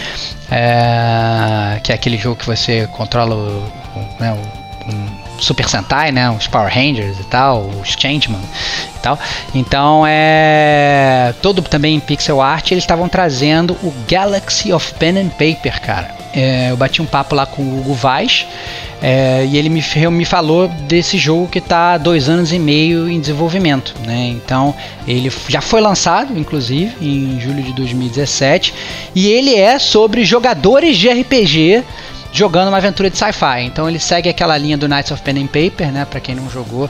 é, que é aquele jogo que você controla o, o, né, o um, Super Sentai, né? Os Power Rangers e tal, os Changeman e tal. Então é. Todo também em pixel art eles estavam trazendo o Galaxy of Pen and Paper, cara. É, eu bati um papo lá com o Hugo Vaz é, e ele me, me falou desse jogo que está há dois anos e meio em desenvolvimento. Né? Então ele já foi lançado, inclusive, em julho de 2017, e ele é sobre jogadores de RPG jogando uma aventura de sci-fi. Então ele segue aquela linha do Knights of Pen and Paper, né? Para quem não jogou,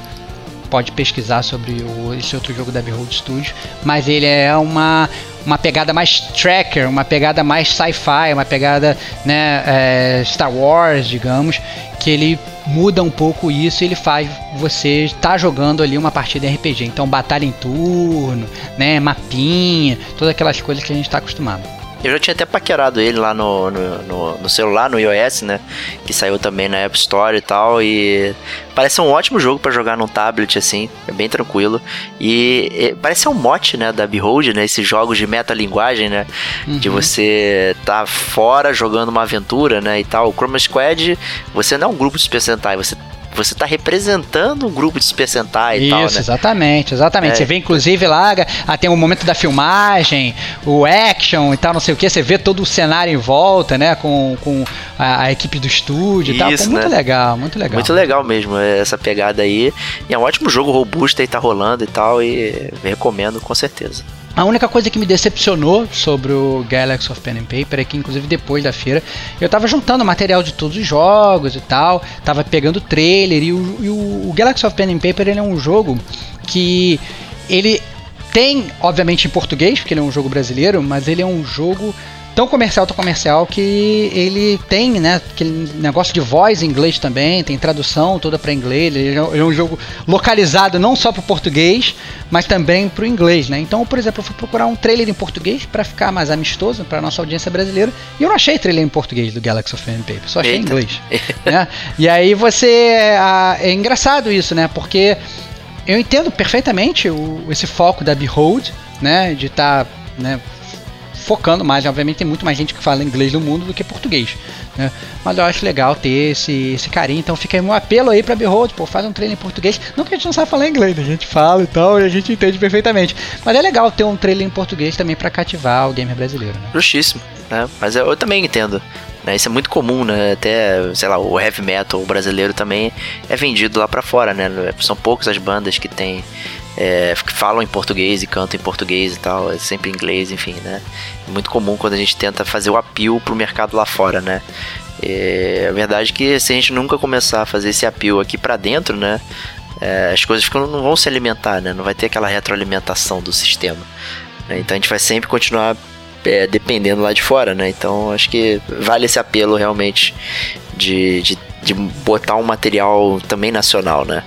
pode pesquisar sobre o, esse outro jogo da Behold Studio. Mas ele é uma, uma pegada mais tracker, uma pegada mais sci-fi, uma pegada né, é, Star Wars, digamos, que ele muda um pouco isso e ele faz você estar tá jogando ali uma partida RPG. Então batalha em turno, né, mapinha, todas aquelas coisas que a gente está acostumado. Eu já tinha até paquerado ele lá no, no, no, no, celular, no iOS, né? Que saiu também na App Store e tal. E parece um ótimo jogo para jogar num tablet, assim. É bem tranquilo. E, e parece um mote, né? Da Behold, né? Esses jogos de metalinguagem, né? Uhum. De você tá fora jogando uma aventura, né? E tal. O Chroma Squad, você não é um grupo de Super Sentai, você você tá representando um grupo de Super Sentai e Isso, tal, né? exatamente, exatamente. É. Você vê inclusive lá, ah, tem o um momento da filmagem, o action e tal, não sei o que, você vê todo o cenário em volta, né, com, com a, a equipe do estúdio Isso, e tal. Pô, muito né? legal, muito legal. Muito legal mesmo essa pegada aí. E é um ótimo jogo robusto aí, tá rolando e tal, e recomendo com certeza. A única coisa que me decepcionou sobre o Galaxy of Pen and Paper é que, inclusive, depois da feira, eu tava juntando material de todos os jogos e tal, tava pegando trailer, e o, e o, Galaxy of Pen and Paper ele é um jogo que ele tem, obviamente, em português, porque ele é um jogo brasileiro, mas ele é um jogo tão comercial, tão comercial que ele tem, né, aquele negócio de voz em inglês também, tem tradução toda para inglês, ele é um jogo localizado não só para o português, mas também para o inglês, né? Então, por exemplo, eu fui procurar um trailer em português para ficar mais amistoso para nossa audiência brasileira e eu não achei trailer em português do Galaxy of Paper, só achei em inglês, [LAUGHS] né? E aí você é engraçado isso, né? Porque eu entendo perfeitamente o, esse foco da Behold, né, de estar tá, né, focando mais. Obviamente tem muito mais gente que fala inglês no mundo do que português. Né? Mas eu acho legal ter esse, esse carinho. Então fica aí um apelo aí pra Behold, pô, faz um treino em português. Não que a gente não sabe falar inglês, a gente fala e tal, e a gente entende perfeitamente. Mas é legal ter um trailer em português também para cativar o gamer brasileiro. Né? Justíssimo, né? Mas eu, eu também entendo. Né? Isso é muito comum, né? Até, sei lá, o heavy metal brasileiro também é vendido lá para fora, né? São poucas as bandas que tem é, falam em português e cantam em português e tal, é sempre em inglês, enfim, né? É muito comum quando a gente tenta fazer o apio pro mercado lá fora, né? É, a verdade é que se a gente nunca começar a fazer esse apio aqui para dentro, né? É, as coisas ficam, não vão se alimentar, né? Não vai ter aquela retroalimentação do sistema. Né? Então a gente vai sempre continuar é, dependendo lá de fora, né? Então acho que vale esse apelo realmente de, de, de botar um material também nacional, né?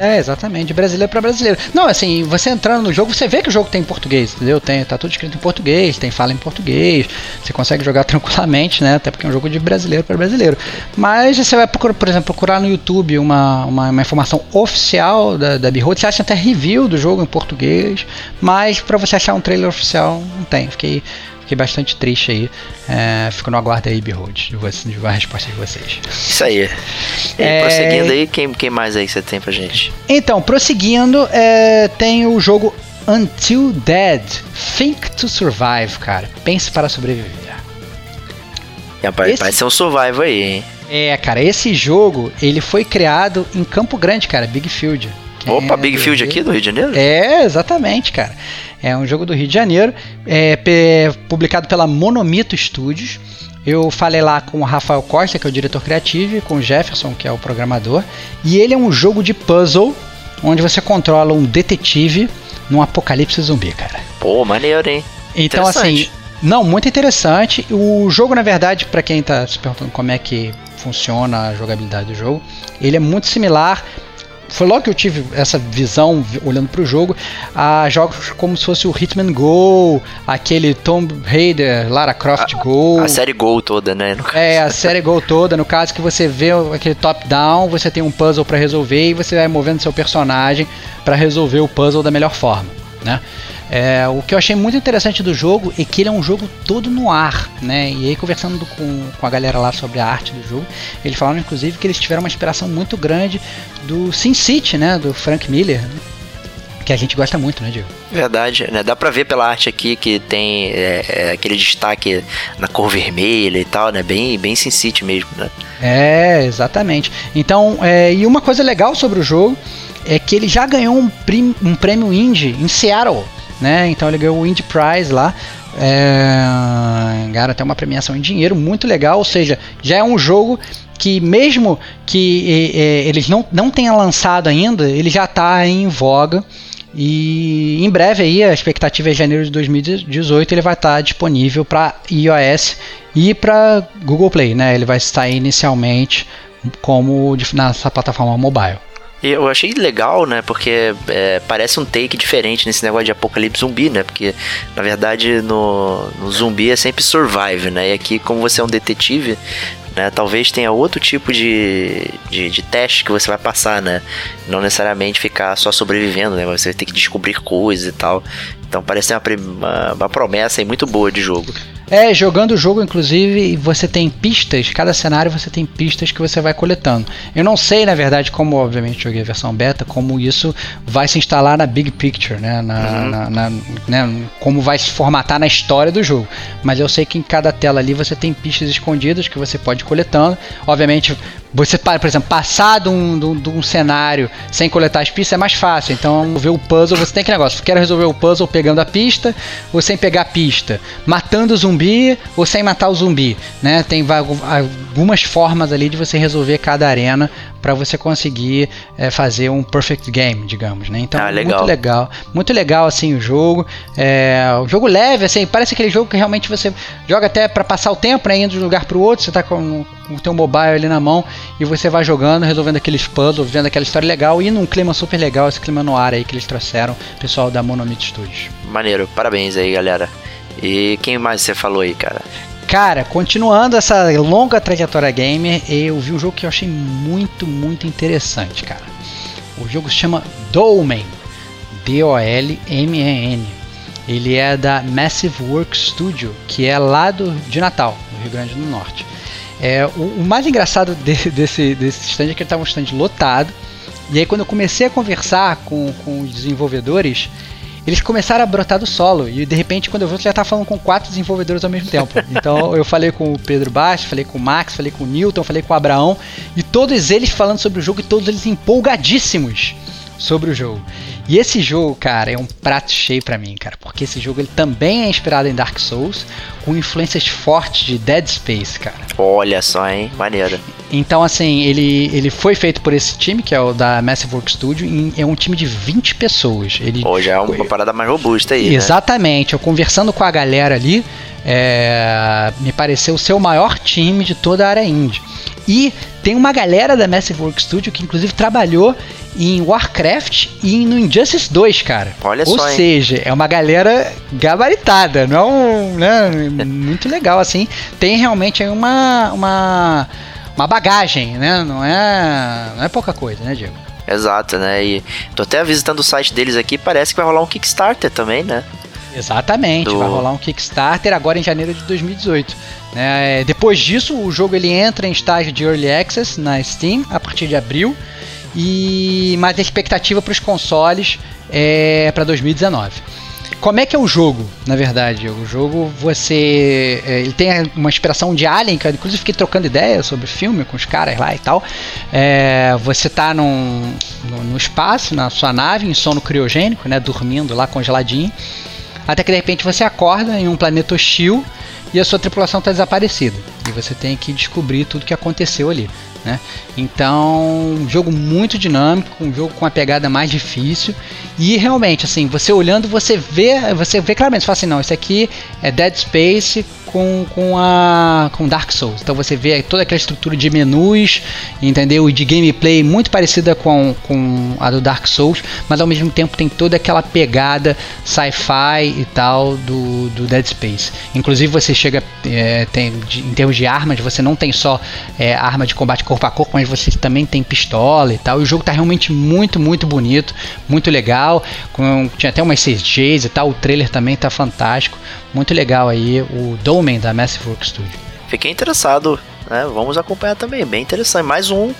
É, exatamente, de brasileiro para brasileiro. Não, assim, você entrando no jogo, você vê que o jogo tem português, entendeu? Tem, tá tudo escrito em português, tem fala em português, você consegue jogar [LAUGHS] tranquilamente, né? Até porque é um jogo de brasileiro para brasileiro. Mas você vai procurar, por exemplo, procurar no YouTube uma, uma, uma informação oficial da, da Behold, você acha até review do jogo em português, mas para você achar um trailer oficial, não tem. Fiquei fiquei bastante triste aí. É, fico no aguardo aí, Behold, de, você, de a resposta de vocês. Isso aí. E é... prosseguindo aí, quem, quem mais aí você tem pra gente? Então, prosseguindo, é, tem o jogo Until Dead. Think to Survive, cara. Pense para sobreviver. Esse... Parece ser um survival aí, hein? É, cara, esse jogo, ele foi criado em Campo Grande, cara, Big Field. Opa, Big Field aqui do Rio de Janeiro? É, exatamente, cara. É um jogo do Rio de Janeiro, é, publicado pela Monomito Studios. Eu falei lá com o Rafael Costa, que é o diretor criativo, e com o Jefferson, que é o programador. E ele é um jogo de puzzle, onde você controla um detetive num apocalipse zumbi, cara. Pô, maneiro, hein? Então, assim, não, muito interessante. O jogo, na verdade, para quem tá se perguntando como é que funciona a jogabilidade do jogo, ele é muito similar foi logo que eu tive essa visão olhando para o jogo, a jogos como se fosse o Hitman Go, aquele Tomb Raider, Lara Croft a, Go. A série Go toda, né? É, a série Go toda, no caso que você vê aquele top-down, você tem um puzzle para resolver e você vai movendo seu personagem para resolver o puzzle da melhor forma, né? É, o que eu achei muito interessante do jogo é que ele é um jogo todo no ar, né? E aí conversando com, com a galera lá sobre a arte do jogo, eles falaram inclusive que eles tiveram uma inspiração muito grande do Sin City, né? Do Frank Miller, que a gente gosta muito, né, Diego? Verdade, né? Dá pra ver pela arte aqui que tem é, é, aquele destaque na cor vermelha e tal, né? Bem, bem Sin City mesmo, né? É, exatamente. Então, é, e uma coisa legal sobre o jogo é que ele já ganhou um, prim, um prêmio indie em Seattle né? Então ele ganhou o Indie Prize lá. É, até uma premiação em dinheiro, muito legal. Ou seja, já é um jogo que mesmo que eles não, não tenha lançado ainda, ele já está em voga. E em breve aí, a expectativa é janeiro de 2018, ele vai estar tá disponível para iOS e para Google Play, né? Ele vai estar inicialmente como nessa plataforma mobile. Eu achei legal, né? Porque é, parece um take diferente nesse negócio de apocalipse zumbi, né? Porque, na verdade, no, no zumbi é sempre survive, né? E aqui, como você é um detetive, né? Talvez tenha outro tipo de, de, de, teste que você vai passar, né? Não necessariamente ficar só sobrevivendo, né? Você vai ter que descobrir coisas e tal. Então parece uma, uma, uma promessa muito boa de jogo. É, jogando o jogo, inclusive, você tem pistas, cada cenário você tem pistas que você vai coletando. Eu não sei, na verdade, como obviamente joguei a versão beta, como isso vai se instalar na Big Picture, né? Na, uhum. na, na né? Como vai se formatar na história do jogo. Mas eu sei que em cada tela ali você tem pistas escondidas que você pode ir coletando. Obviamente, você, por exemplo, passar de um, de, um, cenário sem coletar as pistas é mais fácil. Então, ver o puzzle, você tem que negócio. Quero resolver o puzzle pegando a pista ou sem pegar a pista. Matando o zumbi ou sem matar o zumbi. Né? Tem algumas formas ali de você resolver cada arena para você conseguir é, fazer um perfect game, digamos, né? Então, ah, legal. muito legal, muito legal assim o jogo. É, o jogo leve, assim, parece aquele jogo que realmente você joga até para passar o tempo, né? Indo de um lugar para o outro, você tá com o teu mobile ali na mão e você vai jogando, resolvendo aqueles puzzles, vendo aquela história legal e num clima super legal, esse clima no ar aí que eles trouxeram, pessoal da Monomid Studios. Maneiro, parabéns aí, galera. E quem mais você falou aí, cara? Cara, continuando essa longa trajetória gamer, eu vi um jogo que eu achei muito, muito interessante, cara. O jogo se chama Dolmen, D-O-L-M-E-N. Ele é da Massive Work Studio, que é lá do, de Natal, no Rio Grande do Norte. É, o, o mais engraçado [LAUGHS] de, desse, desse stand é que ele estava um stand lotado. E aí quando eu comecei a conversar com, com os desenvolvedores, eles começaram a brotar do solo. E de repente, quando eu vi, já estava falando com quatro desenvolvedores ao mesmo tempo. [LAUGHS] Então eu falei com o Pedro Baixo, falei com o Max, falei com o Newton, falei com o Abraão. E todos eles falando sobre o jogo e todos eles empolgadíssimos sobre o jogo. E esse jogo, cara, é um prato cheio para mim, cara, porque esse jogo ele também é inspirado em Dark Souls, com influências fortes de Dead Space, cara. Olha só, hein? Maneiro. Então, assim, ele, ele foi feito por esse time, que é o da Massive Work Studio, e é um time de 20 pessoas. Ele, Pô, já é uma parada mais robusta aí. Né? Exatamente. Né? Eu conversando com a galera ali, é, me pareceu ser o maior time de toda a área indie. E tem uma galera da Massive Work Studio que inclusive trabalhou em Warcraft e no Injustice 2, cara. Olha Ou só, seja, hein? é uma galera gabaritada, não é um, né, [LAUGHS] muito legal assim. Tem realmente aí uma uma uma bagagem, né? Não é não é pouca coisa, né, Diego? Exato, né? E tô até visitando o site deles aqui, parece que vai rolar um Kickstarter também, né? Exatamente, do... vai rolar um Kickstarter agora em janeiro de 2018. É, depois disso, o jogo ele entra em estágio de Early Access na Steam a partir de abril. E mas a expectativa para os consoles é para 2019. Como é que é o jogo, na verdade? O jogo, você. É, ele tem uma inspiração de Alien, que eu inclusive fiquei trocando ideia sobre o filme com os caras lá e tal. É, você tá num, no, no, espaço, na sua nave, em sono criogênico, né? Dormindo lá congeladinho. Até que de repente você acorda em um planeta hostil e a sua tripulação está desaparecida. E você tem que descobrir tudo que aconteceu ali. Né? Então, um jogo muito dinâmico, um jogo com uma pegada mais difícil E realmente, assim, você olhando, você vê, você vê claramente, você fala assim, não, isso aqui é Dead Space com, com a com Dark Souls. Então você vê toda aquela estrutura de menus, entendeu? E de gameplay muito parecida com, com a do Dark Souls, mas ao mesmo tempo tem toda aquela pegada sci-fi e tal do, do Dead Space. Inclusive você chega é, tem, de, em termos de armas, você não tem só é, arma de combate corpo a corpo, mas você também tem pistola e tal. E o jogo está realmente muito, muito bonito, muito legal. Com, tinha até umas CGs e tal. O trailer também está fantástico. Muito legal aí o Domain da Massive Work Studio. Fiquei interessado né? Vamos acompanhar também, bem interessante. Mais um,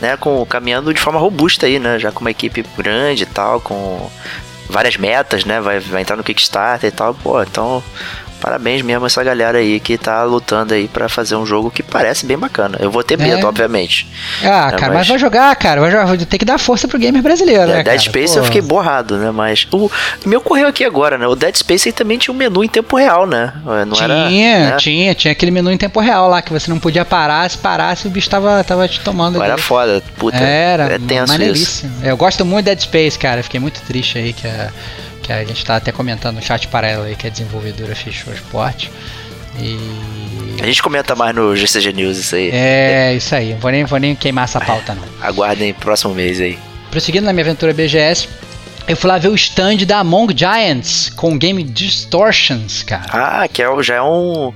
né? Com, caminhando de forma robusta aí, né? Já com uma equipe grande e tal, com várias metas, né? Vai, vai entrar no Kickstarter e tal. Pô, então parabéns mesmo a essa galera aí que tá lutando aí para fazer um jogo que parece bem bacana. Eu vou ter medo, é. obviamente. Ah, é, cara, mas... mas... vai jogar, cara. Vai jogar, tem que dar força pro gamer brasileiro, é, né? Dead cara? Space Pô. eu fiquei borrado, né? Mas o me ocorreu aqui agora, né? O Dead Space também tinha um menu em tempo real, né? Não tinha, era, né? tinha, tinha aquele menu em tempo real lá que você não podia parar, se parasse o bicho tava, tava te tomando. Era foda, puta. Era, é tenso. Isso. Eu gosto muito de Dead Space, cara. Fiquei muito triste aí que a que a gente está até comentando no chat paralelo aí que a desenvolvedora fechou o esporte. E. A gente comenta mais no GCG News isso aí. É, isso aí. Vou nem, vou nem queimar essa pauta, não. [LAUGHS] Aguardem próximo mês aí. Prosseguindo na minha aventura BGS, eu fui lá ver o stand da Among Giants com o game Distortions, cara. Ah, que é, já é um,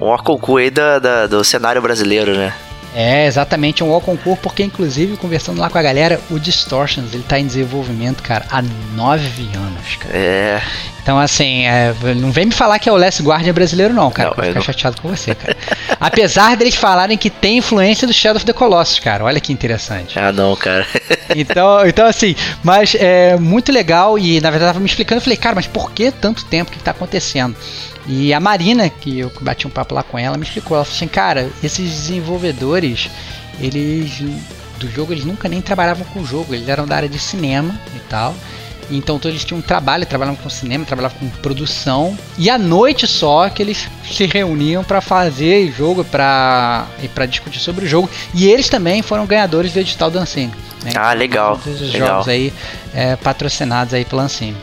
um orcocu aí da, da, do cenário brasileiro, né? É, exatamente, um All concurso, porque inclusive, conversando lá com a galera, o Distortions, ele tá em desenvolvimento, cara, há nove anos, cara. É. Então, assim, é, não vem me falar que é o Last Guardian brasileiro, não, cara. Não, vou ficar não. chateado com você, cara. Apesar deles falarem que tem influência do Shadow of the Colossus, cara. Olha que interessante. Ah, não, cara. Então, então, assim, mas é muito legal e, na verdade, tava me explicando. Eu falei, cara, mas por que tanto tempo? Que tá acontecendo? E a Marina, que eu bati um papo lá com ela, me explicou. Ela falou assim, cara, esses desenvolvedores, eles do jogo, eles nunca nem trabalhavam com o jogo, eles eram da área de cinema e tal. Então todos eles tinham um trabalho, trabalhavam com cinema, trabalhavam com produção. E à noite só que eles se reuniam para fazer jogo para e para discutir sobre o jogo. E eles também foram ganhadores do edital da Ancine. Né? Ah, legal. Todos os legal. jogos aí é, patrocinados aí pela Ancine.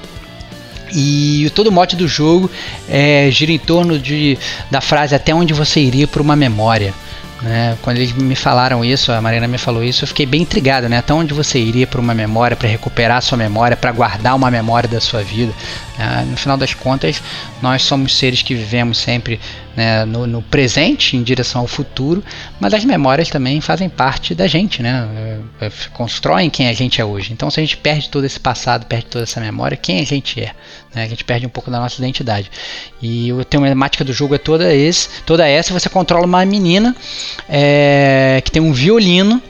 E todo o mote do jogo é, gira em torno de, da frase até onde você iria por uma memória. Né? Quando eles me falaram isso, a Marina me falou isso, eu fiquei bem intrigado, né? Até onde você iria para uma memória, para recuperar sua memória, para guardar uma memória da sua vida? Né? No final das contas, nós somos seres que vivemos sempre né, no, no, presente em direção ao futuro, mas as memórias também fazem parte da gente, né? É, é, constroem quem a gente é hoje. Então, se a gente perde todo esse passado, perde toda essa memória, quem a gente é? Né? A gente perde um pouco da nossa identidade. E a temática do jogo é toda, esse, toda essa. Você controla uma menina é, que tem um violino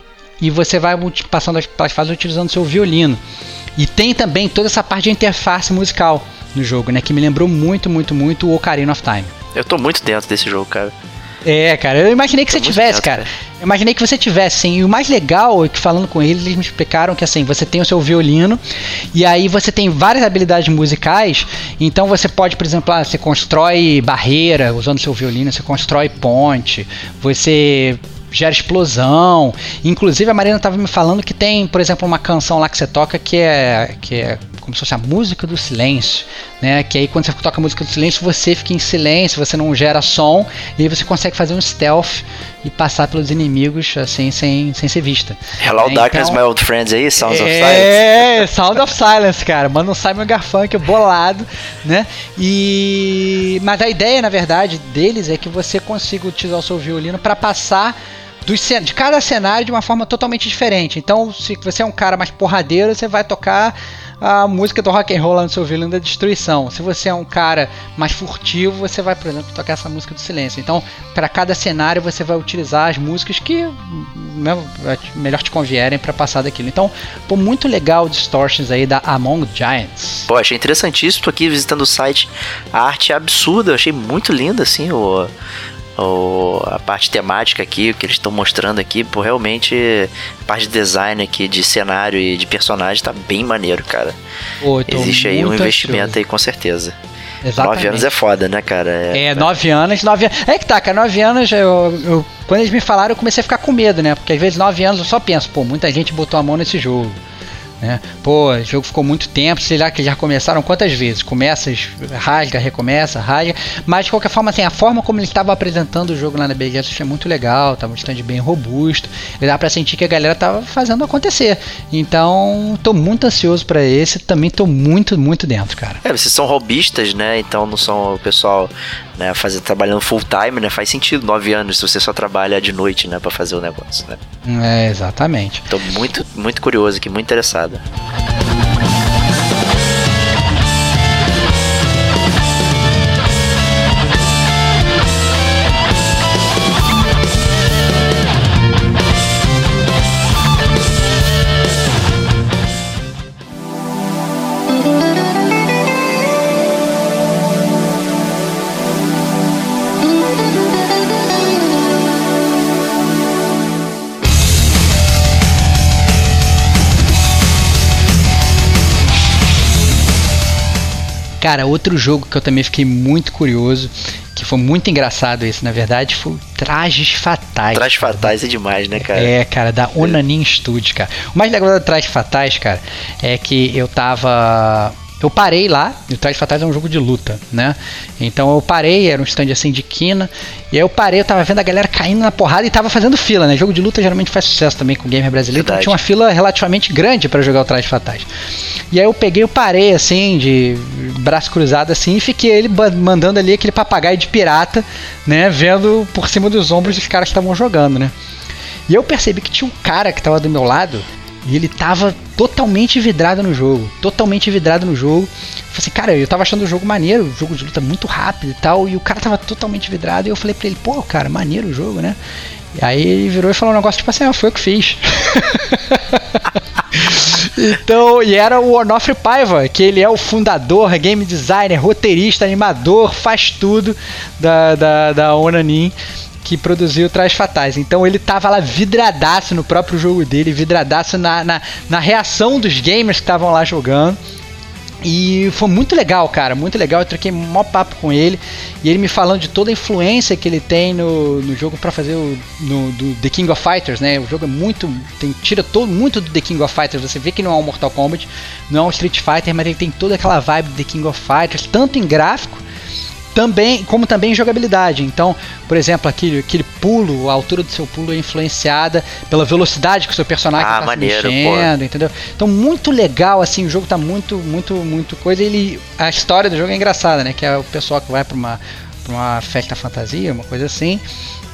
e você vai passando as fases utilizando seu violino. E tem também toda essa parte de interface musical no jogo, né? Que me lembrou muito, muito, muito o Ocarina of Time. Eu tô muito dentro desse jogo, cara. É, cara, eu imaginei que você tivesse, dentro, cara. cara. Eu imaginei que você tivesse, sim. E o mais legal é que falando com eles, eles me explicaram que assim, você tem o seu violino e aí você tem várias habilidades musicais. Então você pode, por exemplo, ah, você constrói barreira usando seu violino, você constrói ponte, você gera explosão. Inclusive a Marina estava me falando que tem, por exemplo, uma canção lá que você toca que é que é como se fosse a música do silêncio, né? Que aí quando você toca a música do silêncio, você fica em silêncio, você não gera som, e aí você consegue fazer um stealth e passar pelos inimigos assim sem, sem ser vista. Hello né? Darkness, então, my old friends aí, Sounds é, of Silence. É, Sound of Silence, cara. Mano, um Simon Garfunkel bolado, né? E mas a ideia, na verdade, deles é que você consiga utilizar o seu violino para passar de cada cenário de uma forma totalmente diferente. Então, se você é um cara mais porradeiro, você vai tocar a música do rock and roll lá no seu violino da destruição. Se você é um cara mais furtivo, você vai, por exemplo, tocar essa música do silêncio. Então, para cada cenário, você vai utilizar as músicas que né, melhor te convierem para passar daquilo. Então, pô, muito legal o Distortions aí da Among Giants. Pô, achei interessantíssimo. Tô aqui visitando o site. A arte é absurda, achei muito linda, assim, o o, a parte temática aqui, o que eles estão mostrando aqui, pô, realmente a parte de design aqui, de cenário e de personagem tá bem maneiro, cara. Pô, Existe aí um investimento ansioso. aí com certeza. Exatamente. Nove anos é foda, né, cara? É, é nove anos, nove anos. É que tá, cara, nove anos, eu, eu, quando eles me falaram, eu comecei a ficar com medo, né? Porque às vezes nove anos eu só penso, pô, muita gente botou a mão nesse jogo. Né? Pô, o jogo ficou muito tempo, sei lá que já começaram quantas vezes? Começa, rasga, recomeça, rasga. Mas de qualquer forma, assim, a forma como ele estava apresentando o jogo lá na BGS achei muito legal, tava um stand bem robusto. E dá pra sentir que a galera tava fazendo acontecer. Então, tô muito ansioso para esse, também tô muito, muito dentro, cara. É, vocês são robistas, né? Então não são o pessoal né, fazer, trabalhando full time, né? Faz sentido, nove anos, se você só trabalha de noite, né, para fazer o negócio, né? É, exatamente. Tô muito, muito curioso aqui, muito interessado. Yeah. Cara, outro jogo que eu também fiquei muito curioso, que foi muito engraçado esse, na verdade, foi Trajes Fatais. Trajes Fatais é demais, né, cara? É, cara, da Onanin Studios, cara. O mais legal da Trajes Fatais, cara, é que eu tava eu parei lá, e o Trajes Fatais é um jogo de luta, né? Então eu parei, era um stand assim de quina, e aí eu parei, eu tava vendo a galera caindo na porrada e tava fazendo fila, né? Jogo de luta geralmente faz sucesso também com o gamer brasileiro, então tinha uma fila relativamente grande para jogar o Trajes Fatais. E aí eu peguei, eu parei assim, de braço cruzado assim, e fiquei ele mandando ali aquele papagaio de pirata, né? Vendo por cima dos ombros dos caras que estavam jogando, né? E eu percebi que tinha um cara que tava do meu lado e ele tava totalmente vidrado no jogo. Totalmente vidrado no jogo. Falei assim, cara, eu tava achando o jogo maneiro, o jogo de luta muito rápido e tal. E o cara tava totalmente vidrado. E eu falei pra ele, pô, cara, maneiro o jogo, né? E aí ele virou e falou um negócio tipo assim, ah, foi eu que fiz. [LAUGHS] Então, e era o Onofre Paiva, que ele é o fundador, game designer, roteirista, animador, faz tudo da, da, da Onanin, que produziu Traz Fatais. Então ele tava lá vidradaço no próprio jogo dele, vidradaço na, na, na reação dos gamers que estavam lá jogando. E foi muito legal, cara, muito legal. Eu troquei maior papo com ele e ele me falando de toda a influência que ele tem no, no jogo para fazer o no, do The King of Fighters, né? O jogo é muito tem tira todo muito do The King of Fighters. Você vê que não é um Mortal Kombat, não é um Street Fighter, mas ele tem toda aquela vibe do The King of Fighters, tanto em gráfico também, como também jogabilidade. Então, por exemplo, aquele, aquele pulo, a altura do seu pulo é influenciada pela velocidade que o seu personagem Ah, maneiro, se mexendo, entendeu? Então, muito legal, assim, o jogo tá muito, muito, muito coisa. Ele, a história do jogo é engraçada, né? Que é o pessoal que vai para uma, pra uma festa fantasia, uma coisa assim.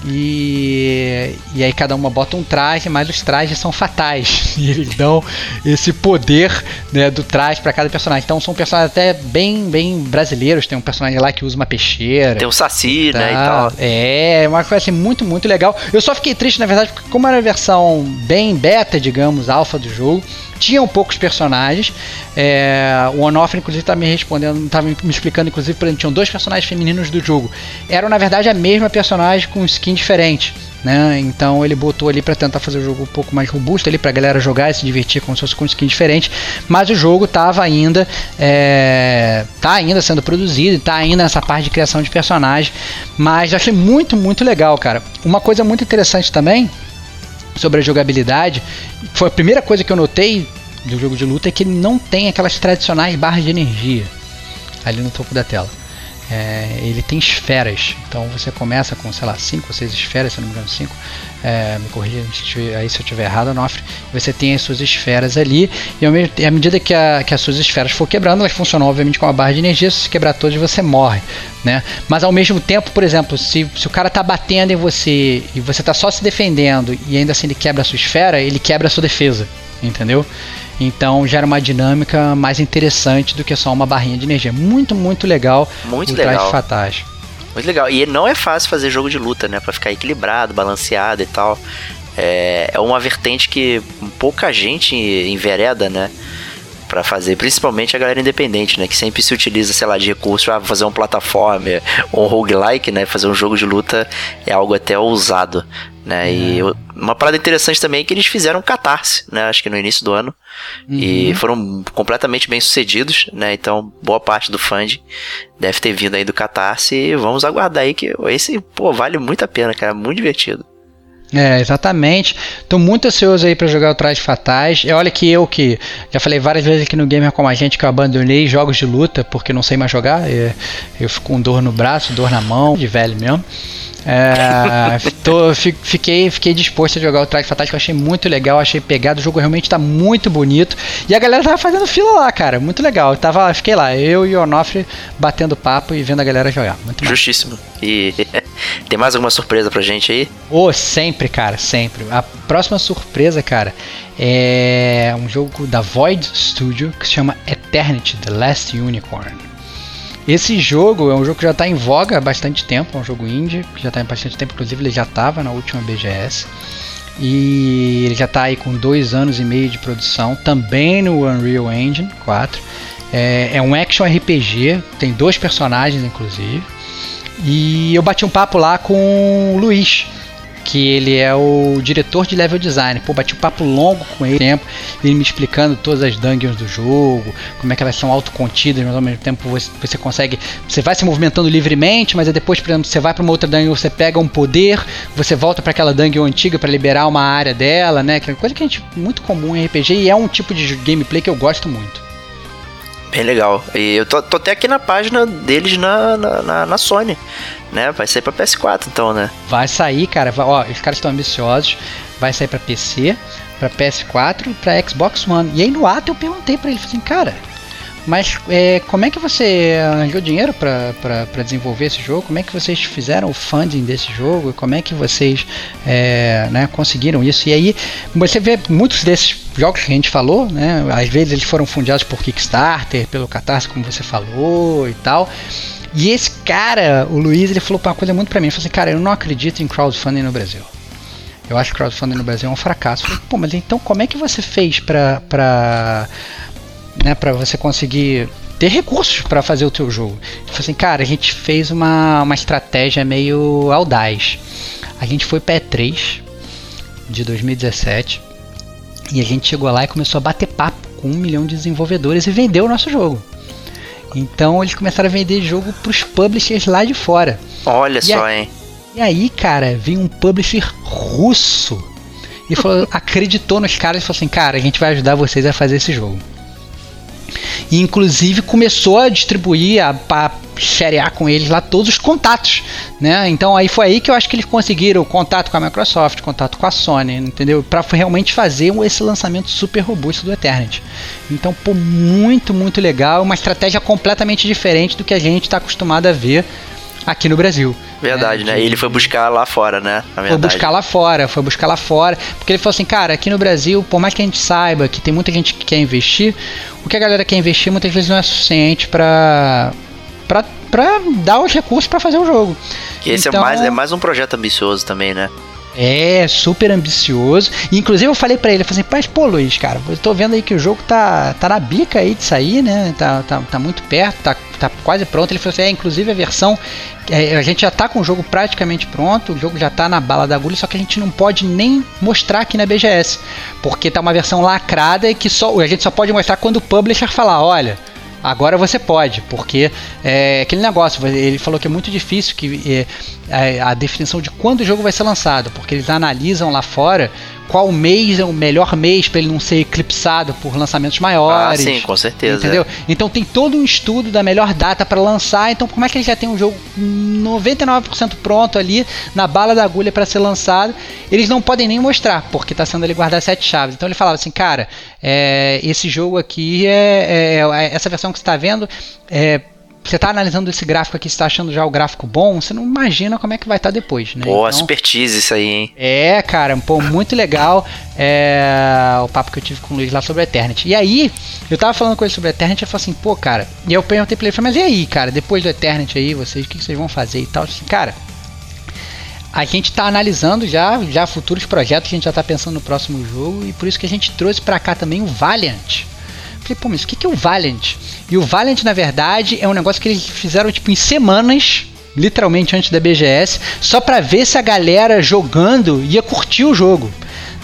E, e aí cada uma bota um traje, mas os trajes são fatais. [LAUGHS] E eles dão esse poder né, do traje para cada personagem. Então são personagens até bem, bem brasileiros. Tem um personagem lá que usa uma peixeira. Tem o Saci, né, e Tá, tal. É, uma coisa assim muito, muito legal. Eu só fiquei triste, na verdade, porque como era a versão bem beta, digamos, alfa do jogo, tinham poucos personagens. É, o Onofre, inclusive, tá me respondendo, tá me explicando, inclusive, para tinham dois personagens femininos do jogo. Eram, na verdade, a mesma personagem com skin diferente. Né? Então ele botou ali para tentar fazer o jogo um pouco mais robusto ali pra galera jogar e se divertir como se fosse com skin diferente, mas o jogo tava ainda é, tá ainda sendo produzido, tá ainda nessa parte de criação de personagem, mas eu achei muito muito legal, cara. Uma coisa muito interessante também sobre a jogabilidade, foi a primeira coisa que eu notei do jogo de luta é que ele não tem aquelas tradicionais barras de energia ali no topo da tela. É, ele tem esferas, então você começa com, sei lá, 5 ou 6 esferas, se não me engano, 5. É, me corrija aí se eu estiver errado, Onofre. Você tem as suas esferas ali, e ao mesmo, e à medida que, a- que as suas esferas for quebrando, elas funcionam obviamente com uma barra de energia. Se você quebrar todas, você morre. Né? Mas ao mesmo tempo, por exemplo, se, se o cara tá batendo em você e você tá só se defendendo e ainda assim ele quebra a sua esfera, ele quebra a sua defesa. Entendeu? Então gera uma dinâmica mais interessante do que só uma barrinha de energia. Muito, muito legal. Muito o legal. Fatais. Muito legal. E não é fácil fazer jogo de luta, né? Pra ficar equilibrado, balanceado e tal. É, é uma vertente que pouca gente envereda, né? Pra fazer, principalmente a galera independente, né? Que sempre se utiliza, sei lá, de recurso ah, fazer um plataforma ou um roguelike, né? Fazer um jogo de luta é algo até ousado, né? E eu- uma parada interessante também é que eles fizeram Catarse, né? Acho que no início do ano. E foram completamente bem sucedidos, né? Então, boa parte do funding deve ter vindo aí do Catarse. E vamos aguardar aí que esse, pô, vale muito a pena, cara. Muito divertido. É, exatamente. Tô muito ansioso aí para jogar o Trajes Fatais. E olha que eu que já falei várias vezes aqui no Gamer como a gente que eu abandonei jogos de luta porque não sei mais jogar. Eu fico com dor no braço, dor na mão, de velho mesmo. É, [LAUGHS] tô, fiquei, fiquei disposto a jogar o Traje Fatais, que eu achei muito legal, achei pegado, o jogo realmente tá muito bonito. E a galera tava fazendo fila lá, cara, muito legal. Eu tava, fiquei lá, eu e o Onofre batendo papo e vendo a galera jogar. Muito Justíssimo. E [LAUGHS] tem mais alguma surpresa pra gente aí? Oh, sempre, cara, sempre. A próxima surpresa, cara, é um jogo da Void Studio que se chama Eternity The Last Unicorn. Esse jogo é um jogo que já está em voga há bastante tempo, é um jogo indie, que já está em bastante tempo, inclusive ele já estava na última BGS. E ele já está aí com dois anos e meio de produção, também no Unreal Engine 4. É, é um action RPG, tem dois personagens inclusive. E eu bati um papo lá com o Luiz, que ele é o diretor de level design. Pô, bati um papo longo com ele, tempo, ele me explicando todas as dungeons do jogo, como é que elas são autocontidas, mas ao mesmo tempo você, você consegue, você vai se movimentando livremente, mas depois, por exemplo, você vai para uma outra dungeon, você pega um poder, você volta para aquela dungeon antiga para liberar uma área dela, né? Que é coisa que a gente muito comum em RPG e é um tipo de gameplay que eu gosto muito. Bem legal. E eu tô, tô até aqui na página deles na, na, na, na Sony né? Vai sair pra PS4 então, né? Vai sair, cara. Vai, ó, os caras estão ambiciosos. Vai sair pra PC, pra PS4 e pra Xbox One. E aí no ato eu perguntei pra ele, assim, cara, mas é, como é que você arranjou dinheiro para desenvolver esse jogo? Como é que vocês fizeram o funding desse jogo? Como é que vocês é, né, conseguiram isso? E aí você vê muitos desses jogos que a gente falou, né? Às vezes eles foram fundados por Kickstarter, pelo Catarse, como você falou e tal. E esse cara, o Luiz, ele falou uma coisa muito pra mim. Ele falou assim, cara, eu não acredito em crowdfunding no Brasil. Eu acho que crowdfunding no Brasil é um fracasso. Eu falei, Pô, mas então como é que você fez pra, pra, né, pra você conseguir ter recursos para fazer o teu jogo? Falou assim, cara, a gente fez uma, uma estratégia meio audaz. A gente foi para E3 de 2017 e a gente chegou lá e começou a bater papo com um milhão de desenvolvedores e vendeu o nosso jogo. Então eles começaram a vender jogo pros publishers lá de fora. Olha e só, aí, hein? E aí, cara, veio um publisher russo e falou, [LAUGHS] acreditou nos caras e falou assim: cara, a gente vai ajudar vocês a fazer esse jogo. E inclusive começou a distribuir, a, a sharear com eles lá todos os contatos, né? Então aí foi aí que eu acho que eles conseguiram contato com a Microsoft, contato com a Sony, entendeu? Para realmente fazer esse lançamento super robusto do Eternity. Então, pô, muito, muito legal, uma estratégia completamente diferente do que a gente está acostumado a ver aqui no Brasil. Verdade, né? né? E ele foi buscar lá fora, né? Foi buscar lá fora, foi buscar lá fora. Porque ele falou assim, cara, aqui no Brasil, por mais que a gente saiba que tem muita gente que quer investir, o que a galera quer investir muitas vezes não é suficiente para para dar os recursos para fazer o jogo. E esse é então, é, mais, é mais um projeto ambicioso também, né? É, super ambicioso. Inclusive eu falei para ele, eu falei assim, mas pô Luiz, cara, eu tô vendo aí que o jogo tá, tá na bica aí de sair, né? Tá, tá, tá muito perto, tá, tá quase pronto. Ele falou assim, é, inclusive a versão, é, a gente já tá com o jogo praticamente pronto, o jogo já tá na bala da agulha, só que a gente não pode nem mostrar aqui na BGS, porque tá uma versão lacrada e que só, a gente só pode mostrar quando o publisher falar, olha, Agora você pode, porque é aquele negócio, ele falou que é muito difícil que é, a definição de quando o jogo vai ser lançado, porque eles analisam lá fora qual mês é o melhor mês para ele não ser eclipsado por lançamentos maiores. Ah, sim, com certeza. Entendeu? Então tem todo um estudo da melhor data para lançar. Então, como é que ele já tem um jogo 99% pronto ali na bala da agulha para ser lançado? Eles não podem nem mostrar, porque está sendo ele guardar sete chaves. Então ele falava assim, cara, é, esse jogo aqui é, é, é essa versão que você está vendo é você está analisando esse gráfico aqui, está achando já o gráfico bom, você não imagina como é que vai estar tá depois, né? Pô, então, expertise isso aí, hein? É, cara, pô, muito legal é, o papo que eu tive com o Luiz lá sobre Eternity. E aí, eu tava falando com ele sobre Eternity, eu falei assim, pô, cara, e eu perguntei pra ele, mas e aí, cara, depois do Eternity aí, vocês, o que vocês vão fazer e tal? Assim, cara, a gente está analisando já, já futuros projetos, a gente já está pensando no próximo jogo e por isso que a gente trouxe para cá também o Valiant. Falei, pô, mas o que é o Valiant? E o Valiant, na verdade, é um negócio que eles fizeram tipo em semanas, literalmente antes da BGS, só para ver se a galera jogando ia curtir o jogo.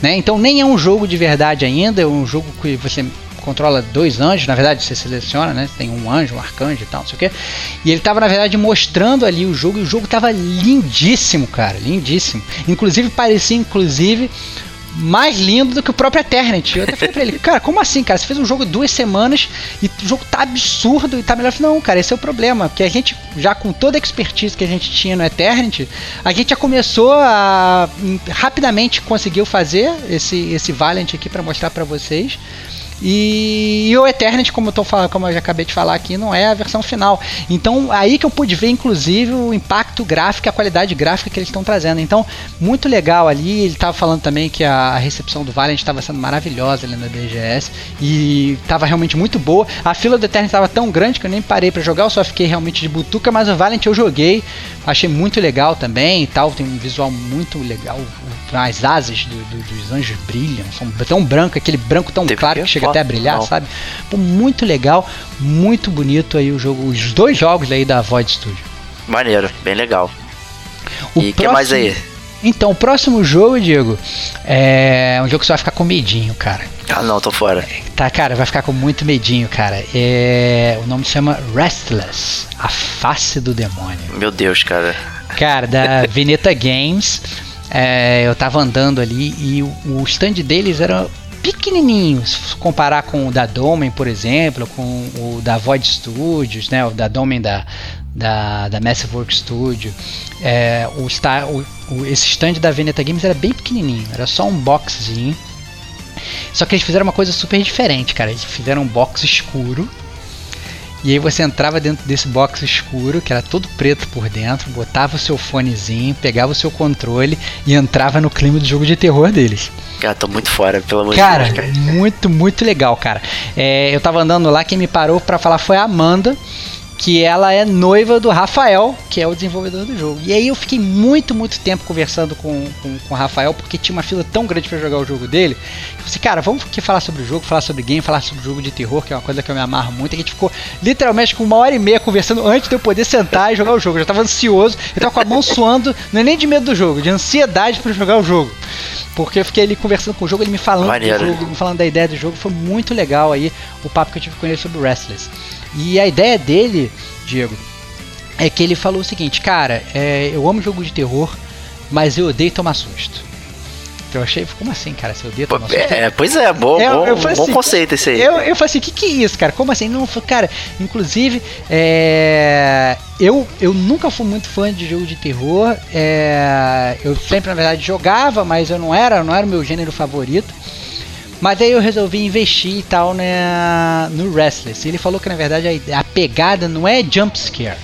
Né? Então nem é um jogo de verdade ainda, é um jogo que você controla dois anjos, na verdade você seleciona, né? Tem um anjo, um arcanjo e tal, não sei o quê. E ele tava, na verdade, mostrando ali o jogo, e o jogo tava lindíssimo, cara, lindíssimo. Inclusive, parecia, inclusive, mais lindo do que o próprio Eternity. Eu até falei pra ele, cara, como assim, cara? Você fez um jogo duas semanas e o jogo tá absurdo e tá melhor. Falei, não, cara, esse é o problema. Porque a gente, já com toda a expertise que a gente tinha no Eternity, a gente já começou a rapidamente conseguiu fazer esse, esse Valiant aqui para mostrar para vocês. E, e o Eternity, como eu, tô falando, como eu já acabei de falar aqui, não é a versão final. Então, aí que eu pude ver, inclusive, o impacto gráfico, a qualidade gráfica que eles estão trazendo. Então, muito legal ali. Ele estava falando também que a, a recepção do Valiant estava sendo maravilhosa ali na BGS. E estava realmente muito boa. A fila do Eternity estava tão grande que eu nem parei para jogar, eu só fiquei realmente de butuca. Mas o Valiant eu joguei, achei muito legal também e tal. Tem um visual muito legal. As asas do, do, dos anjos brilham, são tão branco, aquele branco tão claro que chega até brilhar, não. sabe? Pô, muito legal, muito bonito aí o jogo, os dois jogos aí da Void Studio. Maneiro, bem legal. O e o que mais aí? Então, o próximo jogo, Diego, é um jogo que você vai ficar com medinho, cara. Ah, não, tô fora. Tá, cara, vai ficar com muito medinho, cara. É... O nome se chama Restless, a face do demônio. Meu Deus, cara. Cara, da [LAUGHS] Veneta Games. É, eu tava andando ali e o, o stand deles era pequenininho, se comparar com o da Domain, por exemplo, com o da Void Studios, né, o da Domain da, da, da Massive Work Studio. É, o, Star, o, o, esse stand da Veneta Games era bem pequenininho, era só um boxzinho. Só que eles fizeram uma coisa super diferente, cara. Eles fizeram um box escuro. E aí você entrava dentro desse box escuro, que era todo preto por dentro, botava o seu fonezinho, pegava o seu controle e entrava no clima do jogo de terror deles. Cara, tô muito fora, pelo amor de Deus. Cara, muito, muito legal, cara. É, eu tava andando lá, quem me parou para falar foi a Amanda que ela é noiva do Rafael, que é o desenvolvedor do jogo. E aí eu fiquei muito, muito tempo conversando com, com, com o Rafael, porque tinha uma fila tão grande para jogar o jogo dele. Eu falei assim, cara, vamos aqui falar sobre o jogo, falar sobre game, falar sobre o jogo de terror, que é uma coisa que eu me amarro muito. E a gente ficou literalmente com uma hora e meia conversando antes de eu poder sentar e jogar o jogo. Eu já tava ansioso, eu tava com a mão [LAUGHS] suando, não é nem de medo do jogo, de ansiedade para jogar o jogo. Porque eu fiquei ali conversando com o jogo, ele me falando Maneiro. do jogo, me falando da ideia do jogo, foi muito legal aí o papo que eu tive com ele sobre o Restless. E a ideia dele, Diego, é que ele falou o seguinte, cara, é, eu amo jogo de terror, mas eu odeio tomar susto. Eu achei, como assim, cara? Você odeia tomar susto? É, pois é, bom, é, bom, bom assim, conceito esse aí. Eu, eu falei assim, o que, que é isso, cara? Como assim? Não, cara, inclusive, é, eu, eu nunca fui muito fã de jogo de terror. É, eu sempre, na verdade, jogava, mas eu não era, não era o meu gênero favorito. Mas aí eu resolvi investir e tal né, no Restless. Ele falou que na verdade a, a pegada não é jump scare.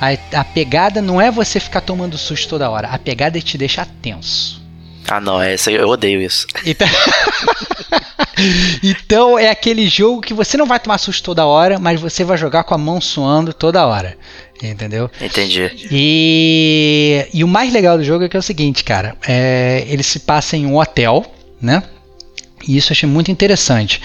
A, a, pegada não é você ficar tomando susto toda hora. A pegada é te deixar tenso. Ah, não, essa eu odeio isso. Então... [LAUGHS] então é aquele jogo que você não vai tomar susto toda hora, mas você vai jogar com a mão suando toda hora. Entendeu? Entendi. E, e o mais legal do jogo é que é o seguinte, cara. É, ele se passa em um hotel, né? E isso eu achei muito interessante.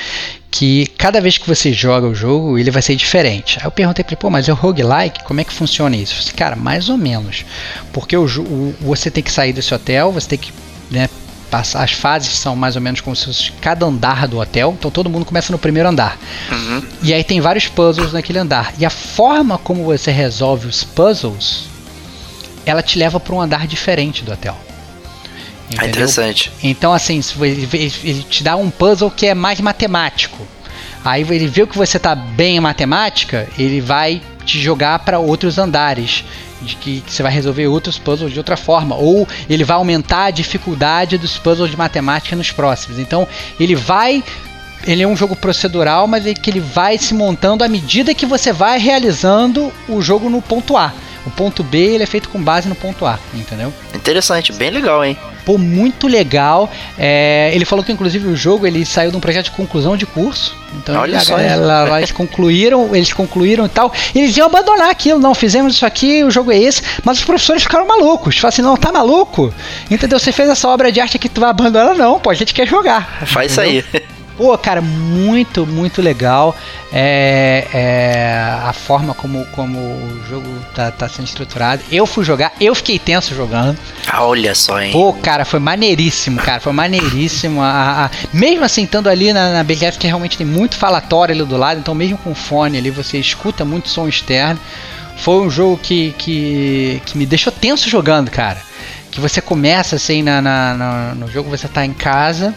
Que cada vez que você joga o jogo, ele vai ser diferente. Aí eu perguntei para ele, pô, mas é o roguelike, como é que funciona isso? Eu falei, cara, mais ou menos. Porque o, o, você tem que sair desse hotel, você tem que né. As fases são mais ou menos como se fosse cada andar do hotel. Então todo mundo começa no primeiro andar. Uhum. E aí tem vários puzzles naquele andar. E a forma como você resolve os puzzles, ela te leva para um andar diferente do hotel. É interessante. Então, assim, ele, ele te dá um puzzle que é mais matemático. Aí ele viu que você tá bem em matemática, ele vai te jogar para outros andares, de que, que, você vai resolver outros puzzles de outra forma, ou ele vai aumentar a dificuldade dos puzzles de matemática nos próximos. Então, ele vai ele é um jogo procedural, mas é que ele vai se montando à medida que você vai realizando o jogo no ponto A. O ponto B ele é feito com base no ponto A, entendeu? Interessante, bem legal, hein? Pô, muito legal. É, ele falou que inclusive o jogo ele saiu de um projeto de conclusão de curso. Então Olha só, galera, eles concluíram, eles concluíram e tal. E eles iam abandonar aquilo, não, fizemos isso aqui, o jogo é esse, mas os professores ficaram malucos. Falaram assim, não, tá maluco? Entendeu? Você fez essa obra de arte aqui, tu vai abandonar? Não, pô, a gente quer jogar. Faz entendeu? isso aí. Pô, cara, muito, muito legal. É, é, a forma como, como o jogo tá, tá, sendo estruturado. Eu fui jogar, eu fiquei tenso jogando. Ah, olha só, hein? Pô, cara, foi maneiríssimo, cara. Foi maneiríssimo. A, a, mesmo assim, estando ali na, na BGF, que realmente tem muito falatório ali do lado, então mesmo com fone ali, você escuta muito som externo. Foi um jogo que, que, que me deixou tenso jogando, cara. Que você começa assim na, na, na no jogo, você tá em casa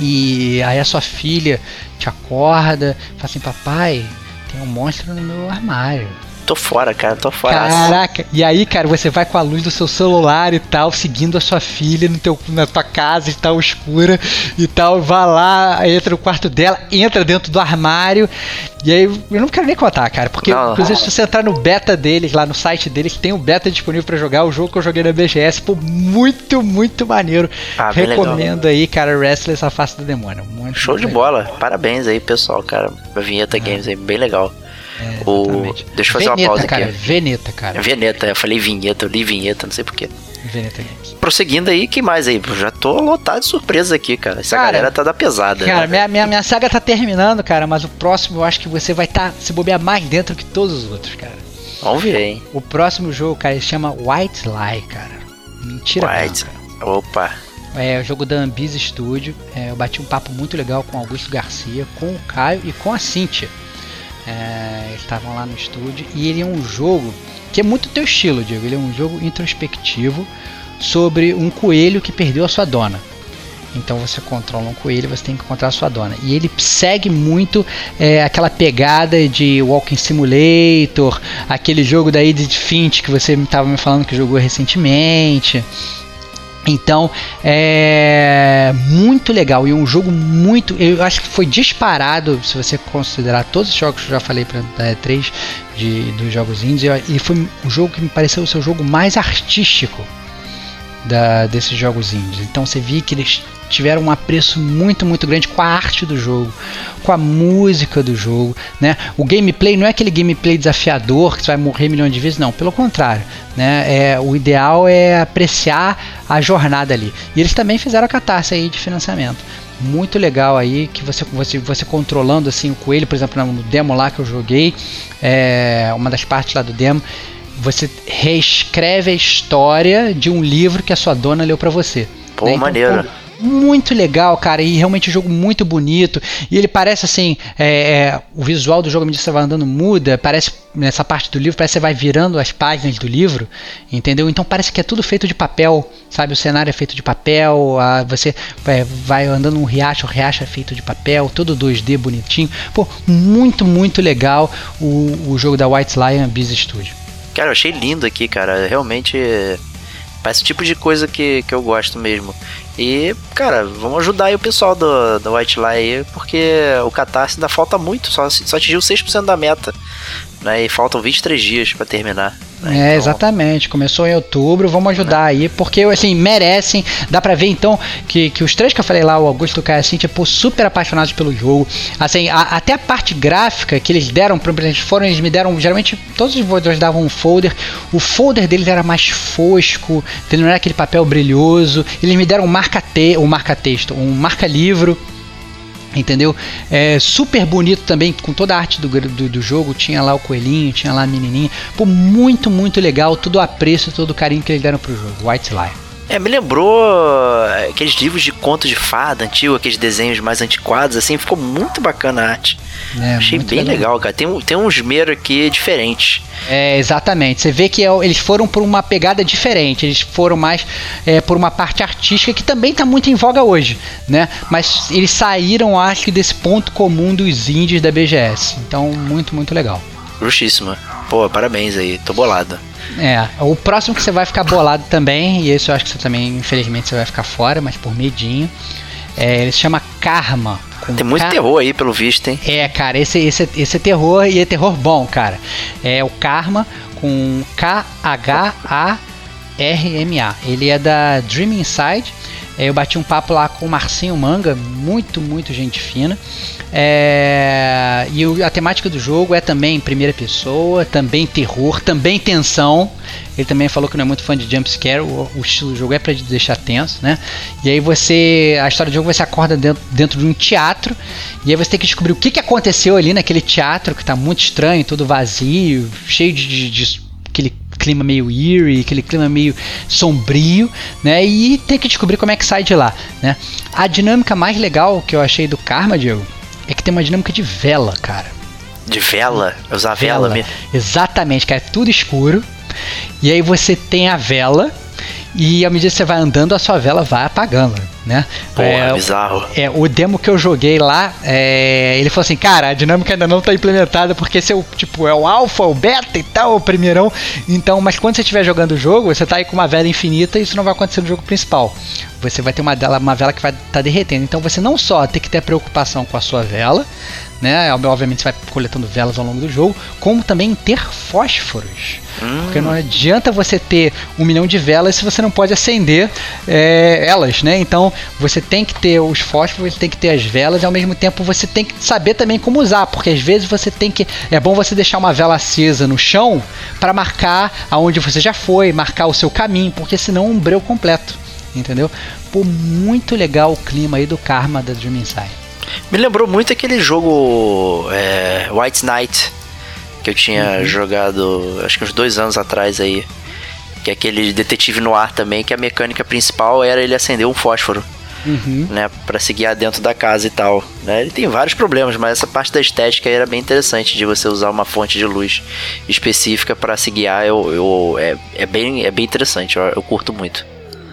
e aí a sua filha te acorda, fala assim, papai, tem um monstro no meu armário. Tô fora, cara, tô fora. Caraca, e aí, cara, você vai com a luz do seu celular e tal, seguindo a sua filha no teu, na tua casa e tal, escura e tal, vai lá, entra no quarto dela, entra dentro do armário. E aí, eu não quero nem contar, cara, porque Não. inclusive se você entrar no beta deles, lá no site deles, tem o beta disponível pra jogar, o jogo que eu joguei na BGS, pô, muito, muito maneiro. Ah, Recomendo aí, cara, Restless, a face do demônio. Muito, Show de bola. Parabéns aí, pessoal, cara. Vinheta Games aí, bem legal. É, deixa eu fazer uma Veneta, pausa cara, aqui. Veneta, cara. Vinheta, eu falei vinheta, eu li vinheta, não sei porquê. Veneta Games. Prosseguindo aí, que mais aí? Eu já tô lotado de surpresa aqui, cara. Essa Cara, galera tá da pesada. Cara, né? minha, minha, minha saga tá terminando, cara, mas o próximo eu acho que você vai estar se bobear mais dentro que todos os outros, cara. Vamos ver, hein? O próximo jogo, cara, ele chama White Lie, cara. Mentira, White. branca. Opa. É o jogo da Ambis Studio. É, eu bati um papo muito legal com o Augusto Garcia, com o Caio e com a Cíntia. É, estavam lá no estúdio e ele é um jogo que é muito teu estilo, Diego. Ele é um jogo introspectivo sobre um coelho que perdeu a sua dona. Então você controla um coelho, você tem que encontrar a sua dona. E ele segue muito é, aquela pegada de Walking Simulator, aquele jogo da Edith Finch que você estava me falando que jogou recentemente. Então é muito legal e um jogo muito. Eu acho que foi disparado, se você considerar todos os jogos que eu já falei para da E3 de, dos jogos indies, e foi um jogo que me pareceu o seu jogo mais artístico da, desses jogos indies. Então você via que eles tiveram um apreço muito, muito grande com a arte do jogo, com a música do jogo, né? O gameplay não é aquele gameplay desafiador que você vai morrer milhões de vezes, não. Pelo contrário, né? É, o ideal é apreciar a jornada ali. E eles também fizeram a catarse aí de financiamento. Muito legal aí que você, você, você controlando assim o coelho, por exemplo, no demo lá que eu joguei, é, uma das partes lá do demo, você reescreve a história de um livro que a sua dona leu pra você. Pô, né? Então, maneiro. pô, muito legal, cara, e realmente um jogo muito bonito. E ele parece assim, é, é, o visual do jogo, à medida que você vai andando, muda. Parece nessa parte do livro, parece que você vai virando as páginas do livro, entendeu? Então parece que é tudo feito de papel, sabe? O cenário é feito de papel, a- você é, vai andando num riacho, o riacho é feito de papel, todo 2D bonitinho. Pô, muito, muito legal o, o jogo da White Lion Biz Studio. Cara, eu achei lindo aqui, cara. Realmente é, parece o tipo de coisa que, que eu gosto mesmo. E, cara, vamos ajudar aí o pessoal do, do White Lie aí, porque o Catarse ainda falta muito, só, só atingiu 6% da meta. Né, e faltam 23 dias pra terminar. Né, É, então- exatamente. Começou em outubro, vamos ajudar aí, porque assim, merecem. Dá pra ver então que, que os três que eu falei lá, o Augusto, o Caio e a Cintia, pô, super apaixonados pelo jogo. Assim, a- até a parte gráfica que eles deram, pra eles foram, eles me deram, geralmente todos os desenvolvedores davam um folder. O folder deles era mais fosco, não era aquele papel brilhoso. Eles me deram um marca-te, um marca-texto, um marca-livro. Entendeu? É super bonito também, com toda a arte do, do, do jogo. Tinha lá o coelhinho, tinha lá a menininha. Pô, muito, muito legal. Todo o apreço, todo o carinho que eles deram pro jogo. White Lion. É, me lembrou é, aqueles livros de conto de fada antigo, aqueles desenhos mais antiquados, assim, ficou muito bacana a arte. É, Achei bem legal, cara. Tem, um- tem um esmero aqui diferente. É, exatamente. Você vê que é- eles foram por uma pegada diferente. Eles foram mais é, por uma parte artística que também está muito em voga hoje, né? Mas eles saíram, acho que, desse ponto comum dos indies da BGS. Então, muito, muito legal. Justíssima. Pô, parabéns aí, tô bolado. É, o próximo que você vai ficar bolado também, e esse eu acho que você também, infelizmente, você vai ficar fora, mas por medinho. É, ele se chama Karma. Tem muito K- terror aí, pelo visto, hein? É, cara, esse, esse, esse é terror e é terror bom, cara. É o Karma com K-H-A-R-M-A. Ele é da Dream Inside. É, eu bati um papo lá com o Marcinho Manga, muito, muito gente fina. É, e a temática do jogo é também primeira pessoa, também terror, também tensão. Ele também falou que não é muito fã de jumpscare, o, o estilo do jogo é para deixar tenso, né? E aí você. A história do jogo você acorda dentro, dentro de um teatro, e aí você tem que descobrir o que, que aconteceu ali naquele teatro que tá muito estranho, todo vazio, cheio de, de, de clima meio eerie, aquele clima meio sombrio, né? E tem que descobrir como é que sai de lá, né? A dinâmica mais legal que eu achei do Karma, Diego, é que tem uma dinâmica de vela, cara. De vela? Usar vela, vela mesmo? Exatamente, cara. É tudo escuro. E aí você tem a vela e à medida que você vai andando, a sua vela vai apagando, né? Pô, é, bizarro. É, o demo que eu joguei lá, é, ele falou assim, cara, a dinâmica ainda não está implementada, porque é o, tipo, é o alfa, o beta e tal, o primeirão. Então, mas quando você estiver jogando o jogo, você tá aí com uma vela infinita e isso não vai acontecer no jogo principal. Você vai ter uma, uma vela que vai estar tá derretendo. Então você não só tem que ter preocupação com a sua vela, né? Obviamente você vai coletando velas ao longo do jogo, como também ter fósforos. Hum. Porque não adianta você ter um milhão de velas se você não pode acender é, elas, né? Então você tem que ter os fósforos, você tem que ter as velas e ao mesmo tempo você tem que saber também como usar, porque às vezes você tem que é bom você deixar uma vela acesa no chão para marcar aonde você já foi, marcar o seu caminho, porque senão um breu completo, entendeu? Pô, muito legal o clima aí do Karma da Dream Inside. Me lembrou muito aquele jogo é, White Knight que eu tinha uhum. jogado acho que uns dois anos atrás aí. Que é aquele detetive no ar também, que a mecânica principal era ele acender um fósforo. Uhum. Né, para se guiar dentro da casa e tal. Né? Ele tem vários problemas, mas essa parte da estética era bem interessante de você usar uma fonte de luz específica para se guiar. Eu, eu, é, é, bem, é bem interessante, eu, eu curto muito.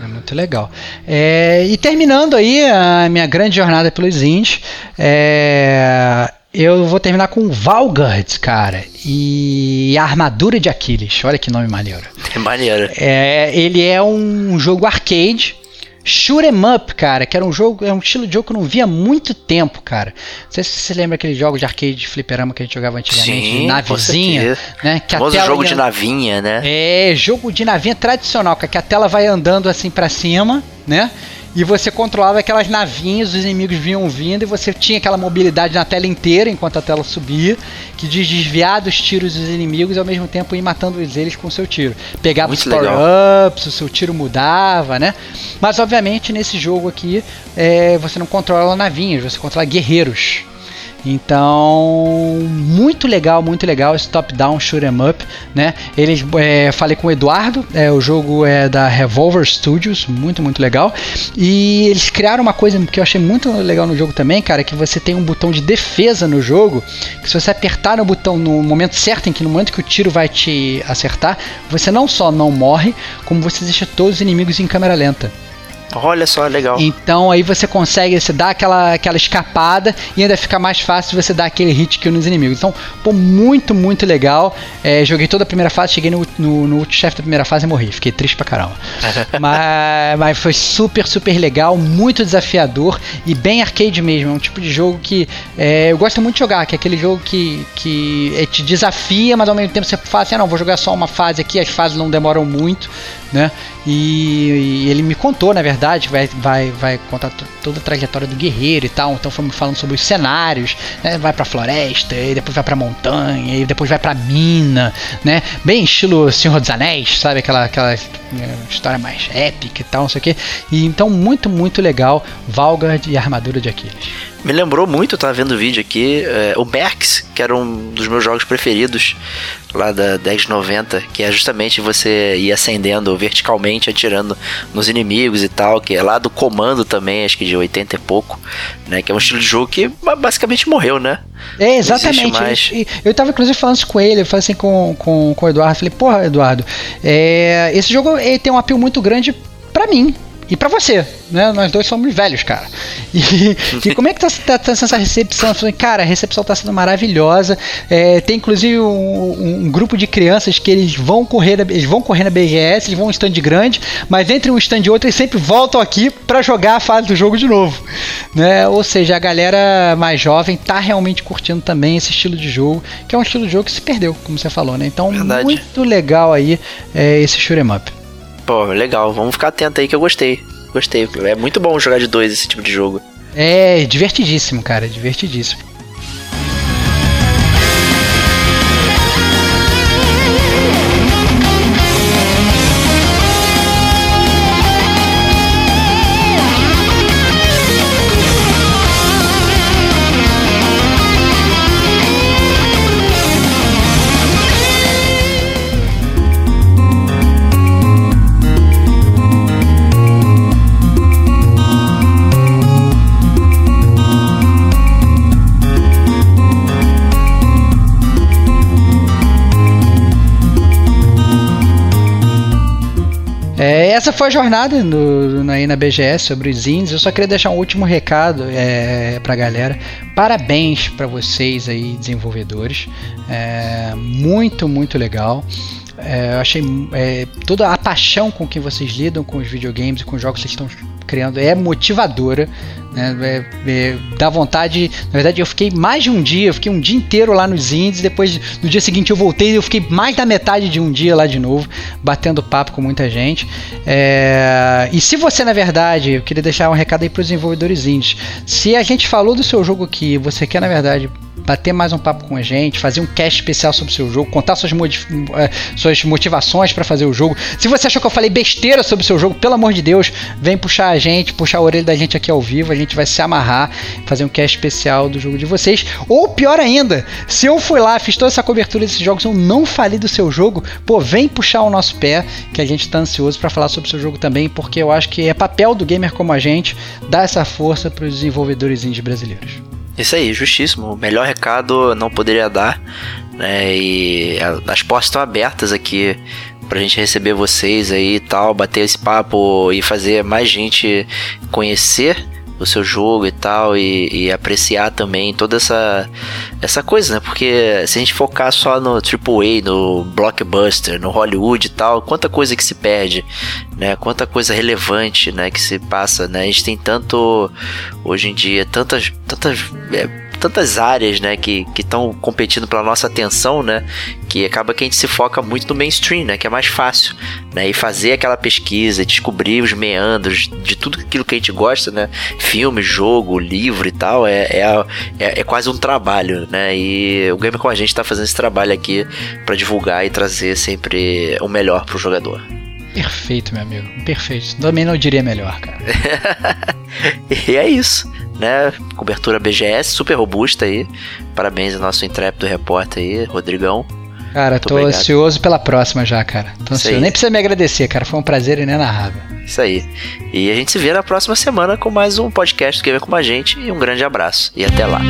É muito legal. É, e terminando aí a minha grande jornada pelos indies, é, eu vou terminar com Valgard, cara, e a Armadura de Aquiles. Olha que nome maneiro. É maneiro. É, ele é um jogo arcade Shoot 'em Up, cara, que era um jogo, é um estilo de jogo que eu não via há muito tempo, cara. Não sei se você lembra aquele jogo de arcade de fliperama que a gente jogava antigamente, Sim, de navezinha, né? Que a tela jogo ia... de navinha, né? É, jogo de navinha tradicional, que a tela vai andando assim para cima, né? E você controlava aquelas navinhas, os inimigos vinham vindo e você tinha aquela mobilidade na tela inteira enquanto a tela subia, que desviar dos tiros dos inimigos e ao mesmo tempo ir matando eles com o seu tiro. Pegava os power-ups, o seu tiro mudava, né? Mas obviamente nesse jogo aqui é, você não controla navinhas, você controla guerreiros. Então, muito legal, muito legal esse top-down shoot 'em up, né? Eles, é, falei com o Eduardo, é, o jogo é da Revolver Studios, muito, muito legal. E eles criaram uma coisa que eu achei muito legal no jogo também, cara, que você tem um botão de defesa no jogo, que se você apertar no botão no momento certo, em que no momento que o tiro vai te acertar, você não só não morre, como você deixa todos os inimigos em câmera lenta. Olha só, legal. Então aí você consegue, você dá aquela, aquela escapada e ainda fica mais fácil você dar aquele hit kill nos inimigos. Então, pô, muito, muito legal. É, joguei toda a primeira fase, cheguei no, no, no chefe da primeira fase e morri. Fiquei triste pra caramba. [LAUGHS] mas, mas foi super, super legal, muito desafiador e bem arcade mesmo. É um tipo de jogo que é, eu gosto muito de jogar, que é aquele jogo que, que é, te desafia, mas ao mesmo tempo você fala assim, ah, não, vou jogar só uma fase aqui, as fases não demoram muito, né? E, e ele me contou, na verdade, vai, vai, vai contar toda a trajetória do guerreiro e tal. Então foi me falando sobre os cenários, né? Vai pra floresta, e depois vai pra montanha, e depois vai pra mina, né? Bem estilo Senhor dos Anéis, sabe? Aquela, aquela é, história mais épica e tal, não sei o que. E então muito, muito legal Valgard e armadura de Aquiles. Me lembrou muito, tava vendo o vídeo aqui, é, o Max, que era um dos meus jogos preferidos lá da 1090, que é justamente você ir ascendendo verticalmente, atirando nos inimigos e tal, que é lá do comando também, acho que de 80 e pouco, né? Que é um estilo de jogo que basicamente morreu, né? É, exatamente. Eu, eu tava inclusive falando isso com ele, eu falei assim com, com, com o Eduardo, falei, porra, Eduardo, é, esse jogo ele tem um apelo muito grande para mim, e para você, né? Nós dois somos velhos, cara. [LAUGHS] E, e como é que tá, tá, tá essa recepção? Cara, a recepção tá sendo maravilhosa. É, tem inclusive um, um, grupo de crianças que eles vão correr, eles vão correr na BGS, eles vão um stand grande, mas entre um stand e outro eles sempre voltam aqui para jogar a fase do jogo de novo, né? Ou seja, a galera mais jovem tá realmente curtindo também esse estilo de jogo, que é um estilo de jogo que se perdeu, como você falou, né? Então, Verdade. muito legal aí é, esse shoot'em up. Pô, legal, vamos ficar atento aí que eu gostei. Gostei. É muito bom jogar de dois esse tipo de jogo. É divertidíssimo, cara, divertidíssimo. Essa foi a jornada no, no, aí na BGS sobre os indies. Eu só queria deixar um último recado é, pra galera. Parabéns para vocês aí, desenvolvedores. É, muito, muito legal. É, eu achei é, toda a paixão com que vocês lidam com os videogames e com os jogos que vocês estão criando é motivadora. Né? É, é, dá vontade. Na verdade, eu fiquei mais de um dia, eu fiquei um dia inteiro lá nos indies. Depois, no dia seguinte, eu voltei eu fiquei mais da metade de um dia lá de novo, batendo papo com muita gente. É, e se você, na verdade, eu queria deixar um recado aí para os desenvolvedores indies. Se a gente falou do seu jogo aqui, você quer, na verdade, bater mais um papo com a gente, fazer um cast especial sobre o seu jogo, contar suas, eh, suas motivações para fazer o jogo. Se você achou que eu falei besteira sobre o seu jogo, pelo amor de Deus, vem puxar a gente, puxar a orelha da gente aqui ao vivo, a gente vai se amarrar, fazer um cast especial do jogo de vocês. Ou pior ainda, se eu fui lá, fiz toda essa cobertura desses jogos, eu não falei do seu jogo, pô, vem puxar o nosso pé, que a gente tá ansioso para falar sobre o seu jogo também, porque eu acho que é papel do gamer como a gente dar essa força para os desenvolvedores brasileiros. Isso aí, justíssimo. O melhor recado não poderia dar. Né? E as portas estão abertas aqui pra gente receber vocês aí e tal, bater esse papo e fazer mais gente conhecer o seu jogo e tal, e, e, apreciar também toda essa, essa coisa, né? Porque se a gente focar só no AAA, no blockbuster, no Hollywood e tal, quanta coisa que se perde, né? Quanta coisa relevante, né? Que se passa, né? A gente tem tanto, hoje em dia, tantas, tantas é, tantas áreas, né, que estão competindo pela nossa atenção, né, que acaba que a gente se foca muito no mainstream, né, que é mais fácil, né, e fazer aquela pesquisa, descobrir os meandros de tudo aquilo que a gente gosta, né, filme, jogo, livro e tal, é, é, é, é quase um trabalho, né, e o Game com a gente está fazendo esse trabalho aqui para divulgar e trazer sempre o melhor pro jogador. Perfeito, meu amigo. Perfeito. Também não diria melhor, cara. [LAUGHS] e é isso né? Cobertura BGS, super robusta aí. Parabéns ao nosso intrépido repórter aí, Rodrigão. Cara, Muito tô obrigado. ansioso pela próxima já, cara. Tô ansioso. Nem precisa me agradecer, cara. Foi um prazer inenarrável. Isso aí. E a gente se vê na próxima semana com mais um podcast do Gamer com a gente. E um grande abraço. E até lá.